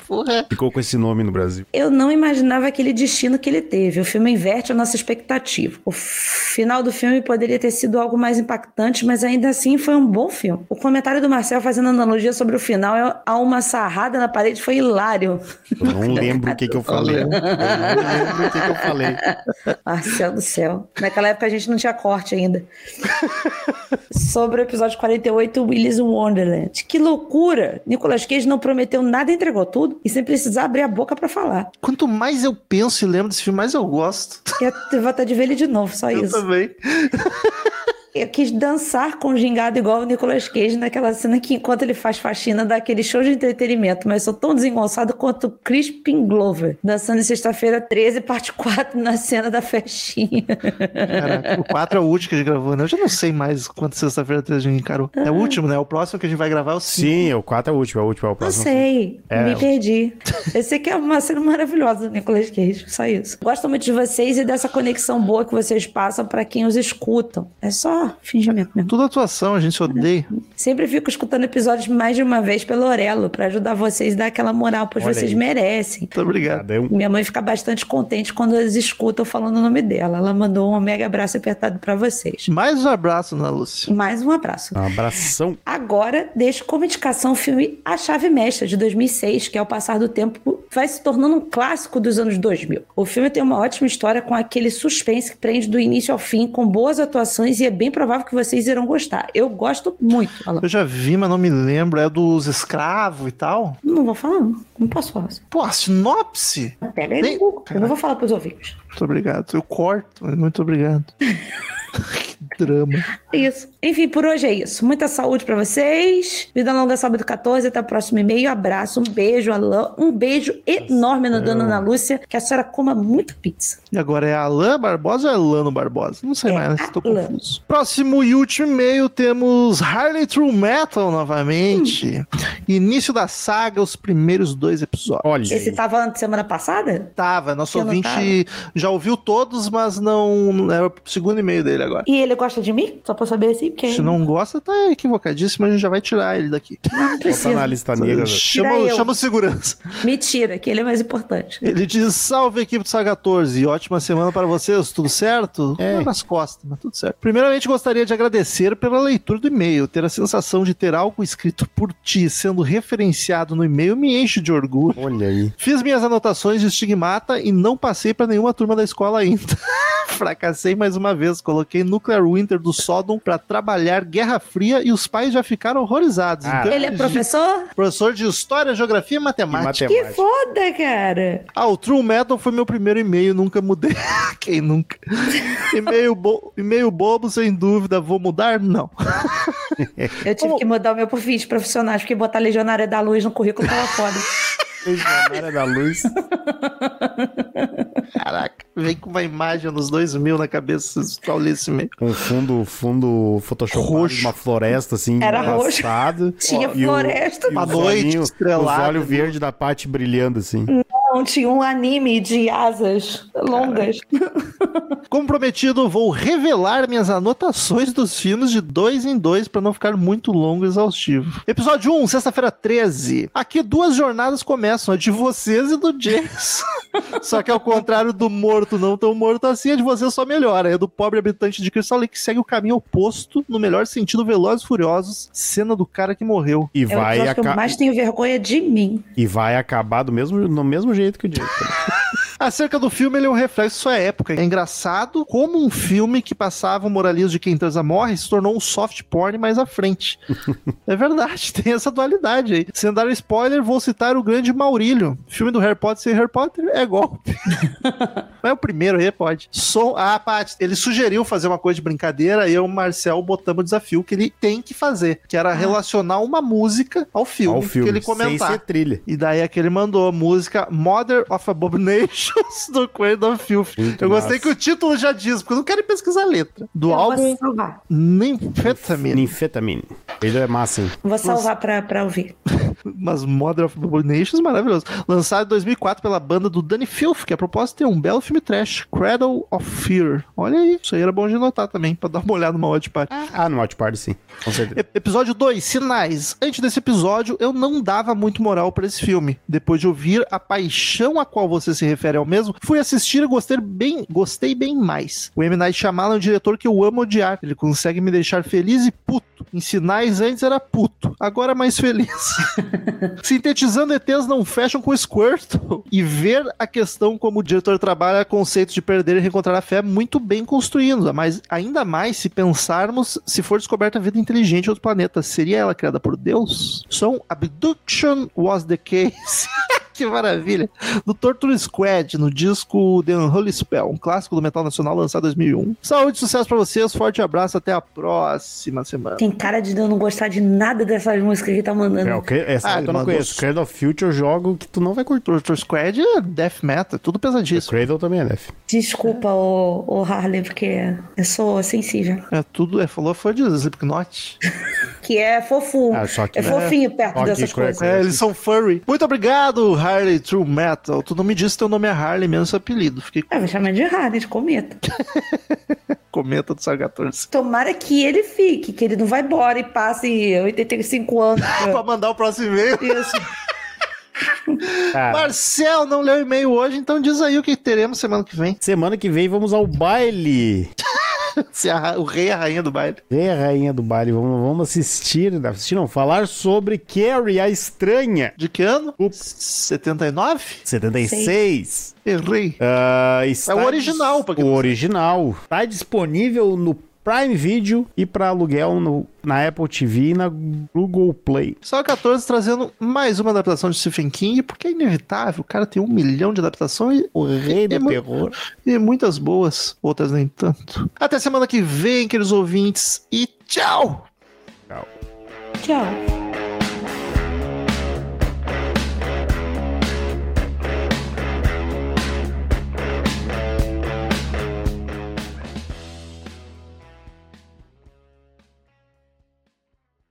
Porra. Ficou com esse nome no Brasil. Eu não imaginava aquele destino que ele teve. O filme inverte a nossa expectativa. O final do filme poderia ter sido algo mais impactante, mas ainda assim foi um bom filme. O comentário do Marcel fazendo analogia sobre o final é- há uma sarrada na parede foi hilário. Eu não lembro o que, que eu falei. Eu não lembro o que, que eu falei. Marcel do céu. Naquela época a gente não tinha corte ainda. Sobre o episódio 48, Willis Wonderland. Que loucura! Nicolas Cage não prometeu nada e entregou tudo, e sem precisar abrir a boca pra falar. Quanto mais eu penso e lembro desse filme, mais eu gosto. Eu tenho vontade de ver ele de novo, só Eu isso. também. Eu quis dançar com o gingado igual o Nicolas Cage naquela cena que enquanto ele faz faxina dá aquele show de entretenimento, mas sou tão desengonçado quanto o Crispin Glover, dançando em sexta-feira 13, parte 4, na cena da festinha. Caraca, o 4 é o último que a gente gravou, né? Eu já não sei mais quanto sexta-feira a gente encarou. É o último, né? O próximo que a gente vai gravar é o 5. Sim, o 4 é o último, é o último, é o Não próximo. sei, É. me perdi. Eu sei que é uma cena maravilhosa do Nicolas Cage, só isso. Gosto muito de vocês e dessa conexão boa que vocês passam pra quem os escutam. É só fingimento mesmo. Tudo atuação, a gente se odeia. Sempre fico escutando episódios mais de uma vez pelo Orelo pra ajudar vocês a dar aquela moral, pois Olha vocês aí. merecem. Muito obrigado. Minha mãe fica bastante contente quando eles escutam falando o nome dela. Ela mandou um mega abraço apertado pra vocês. Mais um abraço, Ana Lúcia. Mais um abraço. Um abração. Agora, deixo como indicação o filme A Chave Mestra, de 2006, que ao passar do tempo vai se tornando um clássico dos anos 2000. O filme tem uma ótima história com aquele suspense que prende do início ao fim, com boas atuações e é bem provável que vocês irão gostar. Eu gosto muito, Alan. Eu já vi, mas não me lembro. É dos escravos e tal. Não vou falar, não. Não posso falar. Pô, a sinopse? Pega aí Nem- no Google. Eu não vou falar pros ouvintes. Muito obrigado. Eu corto, mas muito obrigado. que drama. É isso. Enfim, por hoje é isso. Muita saúde pra vocês. Vida longa, sábado 14. Até o próximo e-mail. Abraço, um beijo, Alain. Um beijo enorme na dona Ana Lúcia. Que a senhora coma muito pizza. E agora é Alain Barbosa ou é Lano Barbosa? Não sei É mais, estou confuso. Próximo e último e-mail temos Harley True Metal novamente. Início da saga, os primeiros dois episódios. Olha Esse aí. tava na semana passada? Tava, nosso ouvinte já ouviu todos, mas não. É o segundo e-mail dele agora. E ele gosta de mim? Só pra saber assim, porque. Se não gosta, tá equivocadíssimo, a gente já vai tirar ele daqui. Não, precisa. na lista negra. velho. Chama, chama o segurança. Mentira, que ele é mais importante. Ele diz: Salve equipe do Saga 14, ótima semana para vocês, tudo certo? É. Nas costas, mas tudo certo. Primeiramente, gostaria de agradecer pela leitura do e-mail. Ter a sensação de ter algo escrito por ti sendo referenciado no e-mail me enche de orgulho. Olha aí. Fiz minhas anotações de estigmata e não passei para nenhuma turma da escola ainda. Fracassei mais uma vez, coloquei Nuclear Winter do Sodom para trabalhar Guerra Fria e os pais já ficaram horrorizados. Ah, Então, Ele é professor? professor de História, Geografia e Matemática. Que Matemática. foda, cara. Ah, o True Metal foi meu primeiro e-mail, nunca mudei. Quem nunca? E-mail, bo... e-mail bobo, sem dúvida. Vou mudar? Não. Eu tive que mudar o meu por fins profissionais, porque botar Legionária da Luz no currículo tava foda. Legionária da luz. Caraca, vem com uma imagem nos dois mil na cabeça esse e-mail. Com fundo, fundo Roxo. de uma floresta, assim, Era roxo. Tinha o- floresta. Uma noite estrelada. Os olhos verdes da Paty brilhando, assim. Não, tinha um anime de asas longas. Como prometido, vou revelar minhas anotações dos filmes de dois em dois para não ficar muito longo e exaustivo. Episódio 1, sexta-feira 13. Aqui duas jornadas começam, a de vocês e do James. só que ao contrário do morto não tão morto assim, a de vocês só melhora. É do pobre habitante de Crystal Lake que segue o caminho oposto, no melhor sentido, Velozes e Furiosos, cena do cara que morreu. E É o vai, que eu mais tenho vergonha de mim. e vai acabar do mesmo, no mesmo jeito que o Jake. Acerca do filme, ele é um reflexo de sua época. É engraçado como um filme que passava o moralismo de quem transa morre se tornou um soft porn mais à frente. é verdade, tem essa dualidade aí. Sem dar spoiler, vou citar o grande Maurílio. Filme do Harry Potter sem Harry Potter é golpe. Mas é o primeiro aí, pode. Som... Ah, Paty, ele sugeriu fazer uma coisa de brincadeira e eu o Marcel botamos o desafio que ele tem que fazer, que era relacionar uma música ao filme, Ao filme, que ele sem comentar. ser trilha. E daí é que ele mandou a música Mother of Do Queen of Filth. Muito eu gostei massa. que o título já diz, porque eu não quero pesquisar a letra. Do eu álbum. Nymphetamine. Ninfetamine. Ele é massa, hein? Vou salvar pra, pra ouvir. Mas Mother of Abominations, maravilhoso. Lançado em 2004 pela banda do Danny Filth, que a propósito tem um belo filme trash, Cradle of Fear. Olha aí, isso aí era bom de notar também, pra dar uma olhada numa Watch Party. Ah, no Watch Party, sim. Com certeza. E- Episódio 2, Sinais. Antes desse episódio, eu não dava muito moral pra esse filme. Depois de ouvir a paixão a qual você se refere ao mesmo, fui assistir e gostei bem, gostei bem mais. O M. Night Shyamalan é um diretor que eu amo odiar. Ele consegue me deixar feliz e puto. Em Sinais, antes era puto. Agora mais feliz. Sintetizando, ETs não fecham com Squirtle. E ver a questão como o diretor trabalha conceitos de perder e reencontrar a fé é muito bem construído. Mas ainda mais se pensarmos se for descoberta vida inteligente em outro planeta. Seria ela criada por Deus? So, abduction was the case. que maravilha. Do Torture Squad, no disco The Unholy Spell, um clássico do metal nacional lançado em 2001. Saúde e sucesso pra vocês, forte abraço, até a próxima semana. Tem cara de eu não gostar de nada dessas músicas que tá mandando. É, o que, essa Ah, eu não conheço. os- Cradle of Future jogo que tu não vai curtir. Torture Squad é death metal, é tudo pesadíssimo. Cradle também é def. Desculpa, o, o Harley, porque eu sou sensível. É tudo, é, falou foi de Slipknot. Que é fofo. Ah, só que- é fofinho perto Só que dessas coisas. É, eles são furry. Muito obrigado, Harley True Metal. Tu não me disse teu nome é Harley, mesmo seu apelido. Fiquei Ah, vou chamar de Harley, de cometa. comenta do 14. Tomara que ele fique, que ele não vai embora e passe 85 anos. pra mandar o próximo e-mail. Isso. Cara, Marcel não leu e-mail hoje, então diz aí o que teremos semana que vem. semana que vem vamos ao baile. O rei e a rainha do baile. Vem a rainha do baile, vamos, vamos assistir, assistir não, falar sobre Carrie, a estranha. De que ano? Ups. 79? 76. Errei. Ah, está É o original, O original. Está disponível no Prime Video e para aluguel no, na Apple TV e na Google Play. Só 14 trazendo mais uma adaptação de Stephen King, porque é inevitável. O cara tem um milhão de adaptações e, O rei do É mu- terror. e muitas boas, outras nem tanto. Até semana que vem, queridos ouvintes, e tchau! Tchau. Tchau.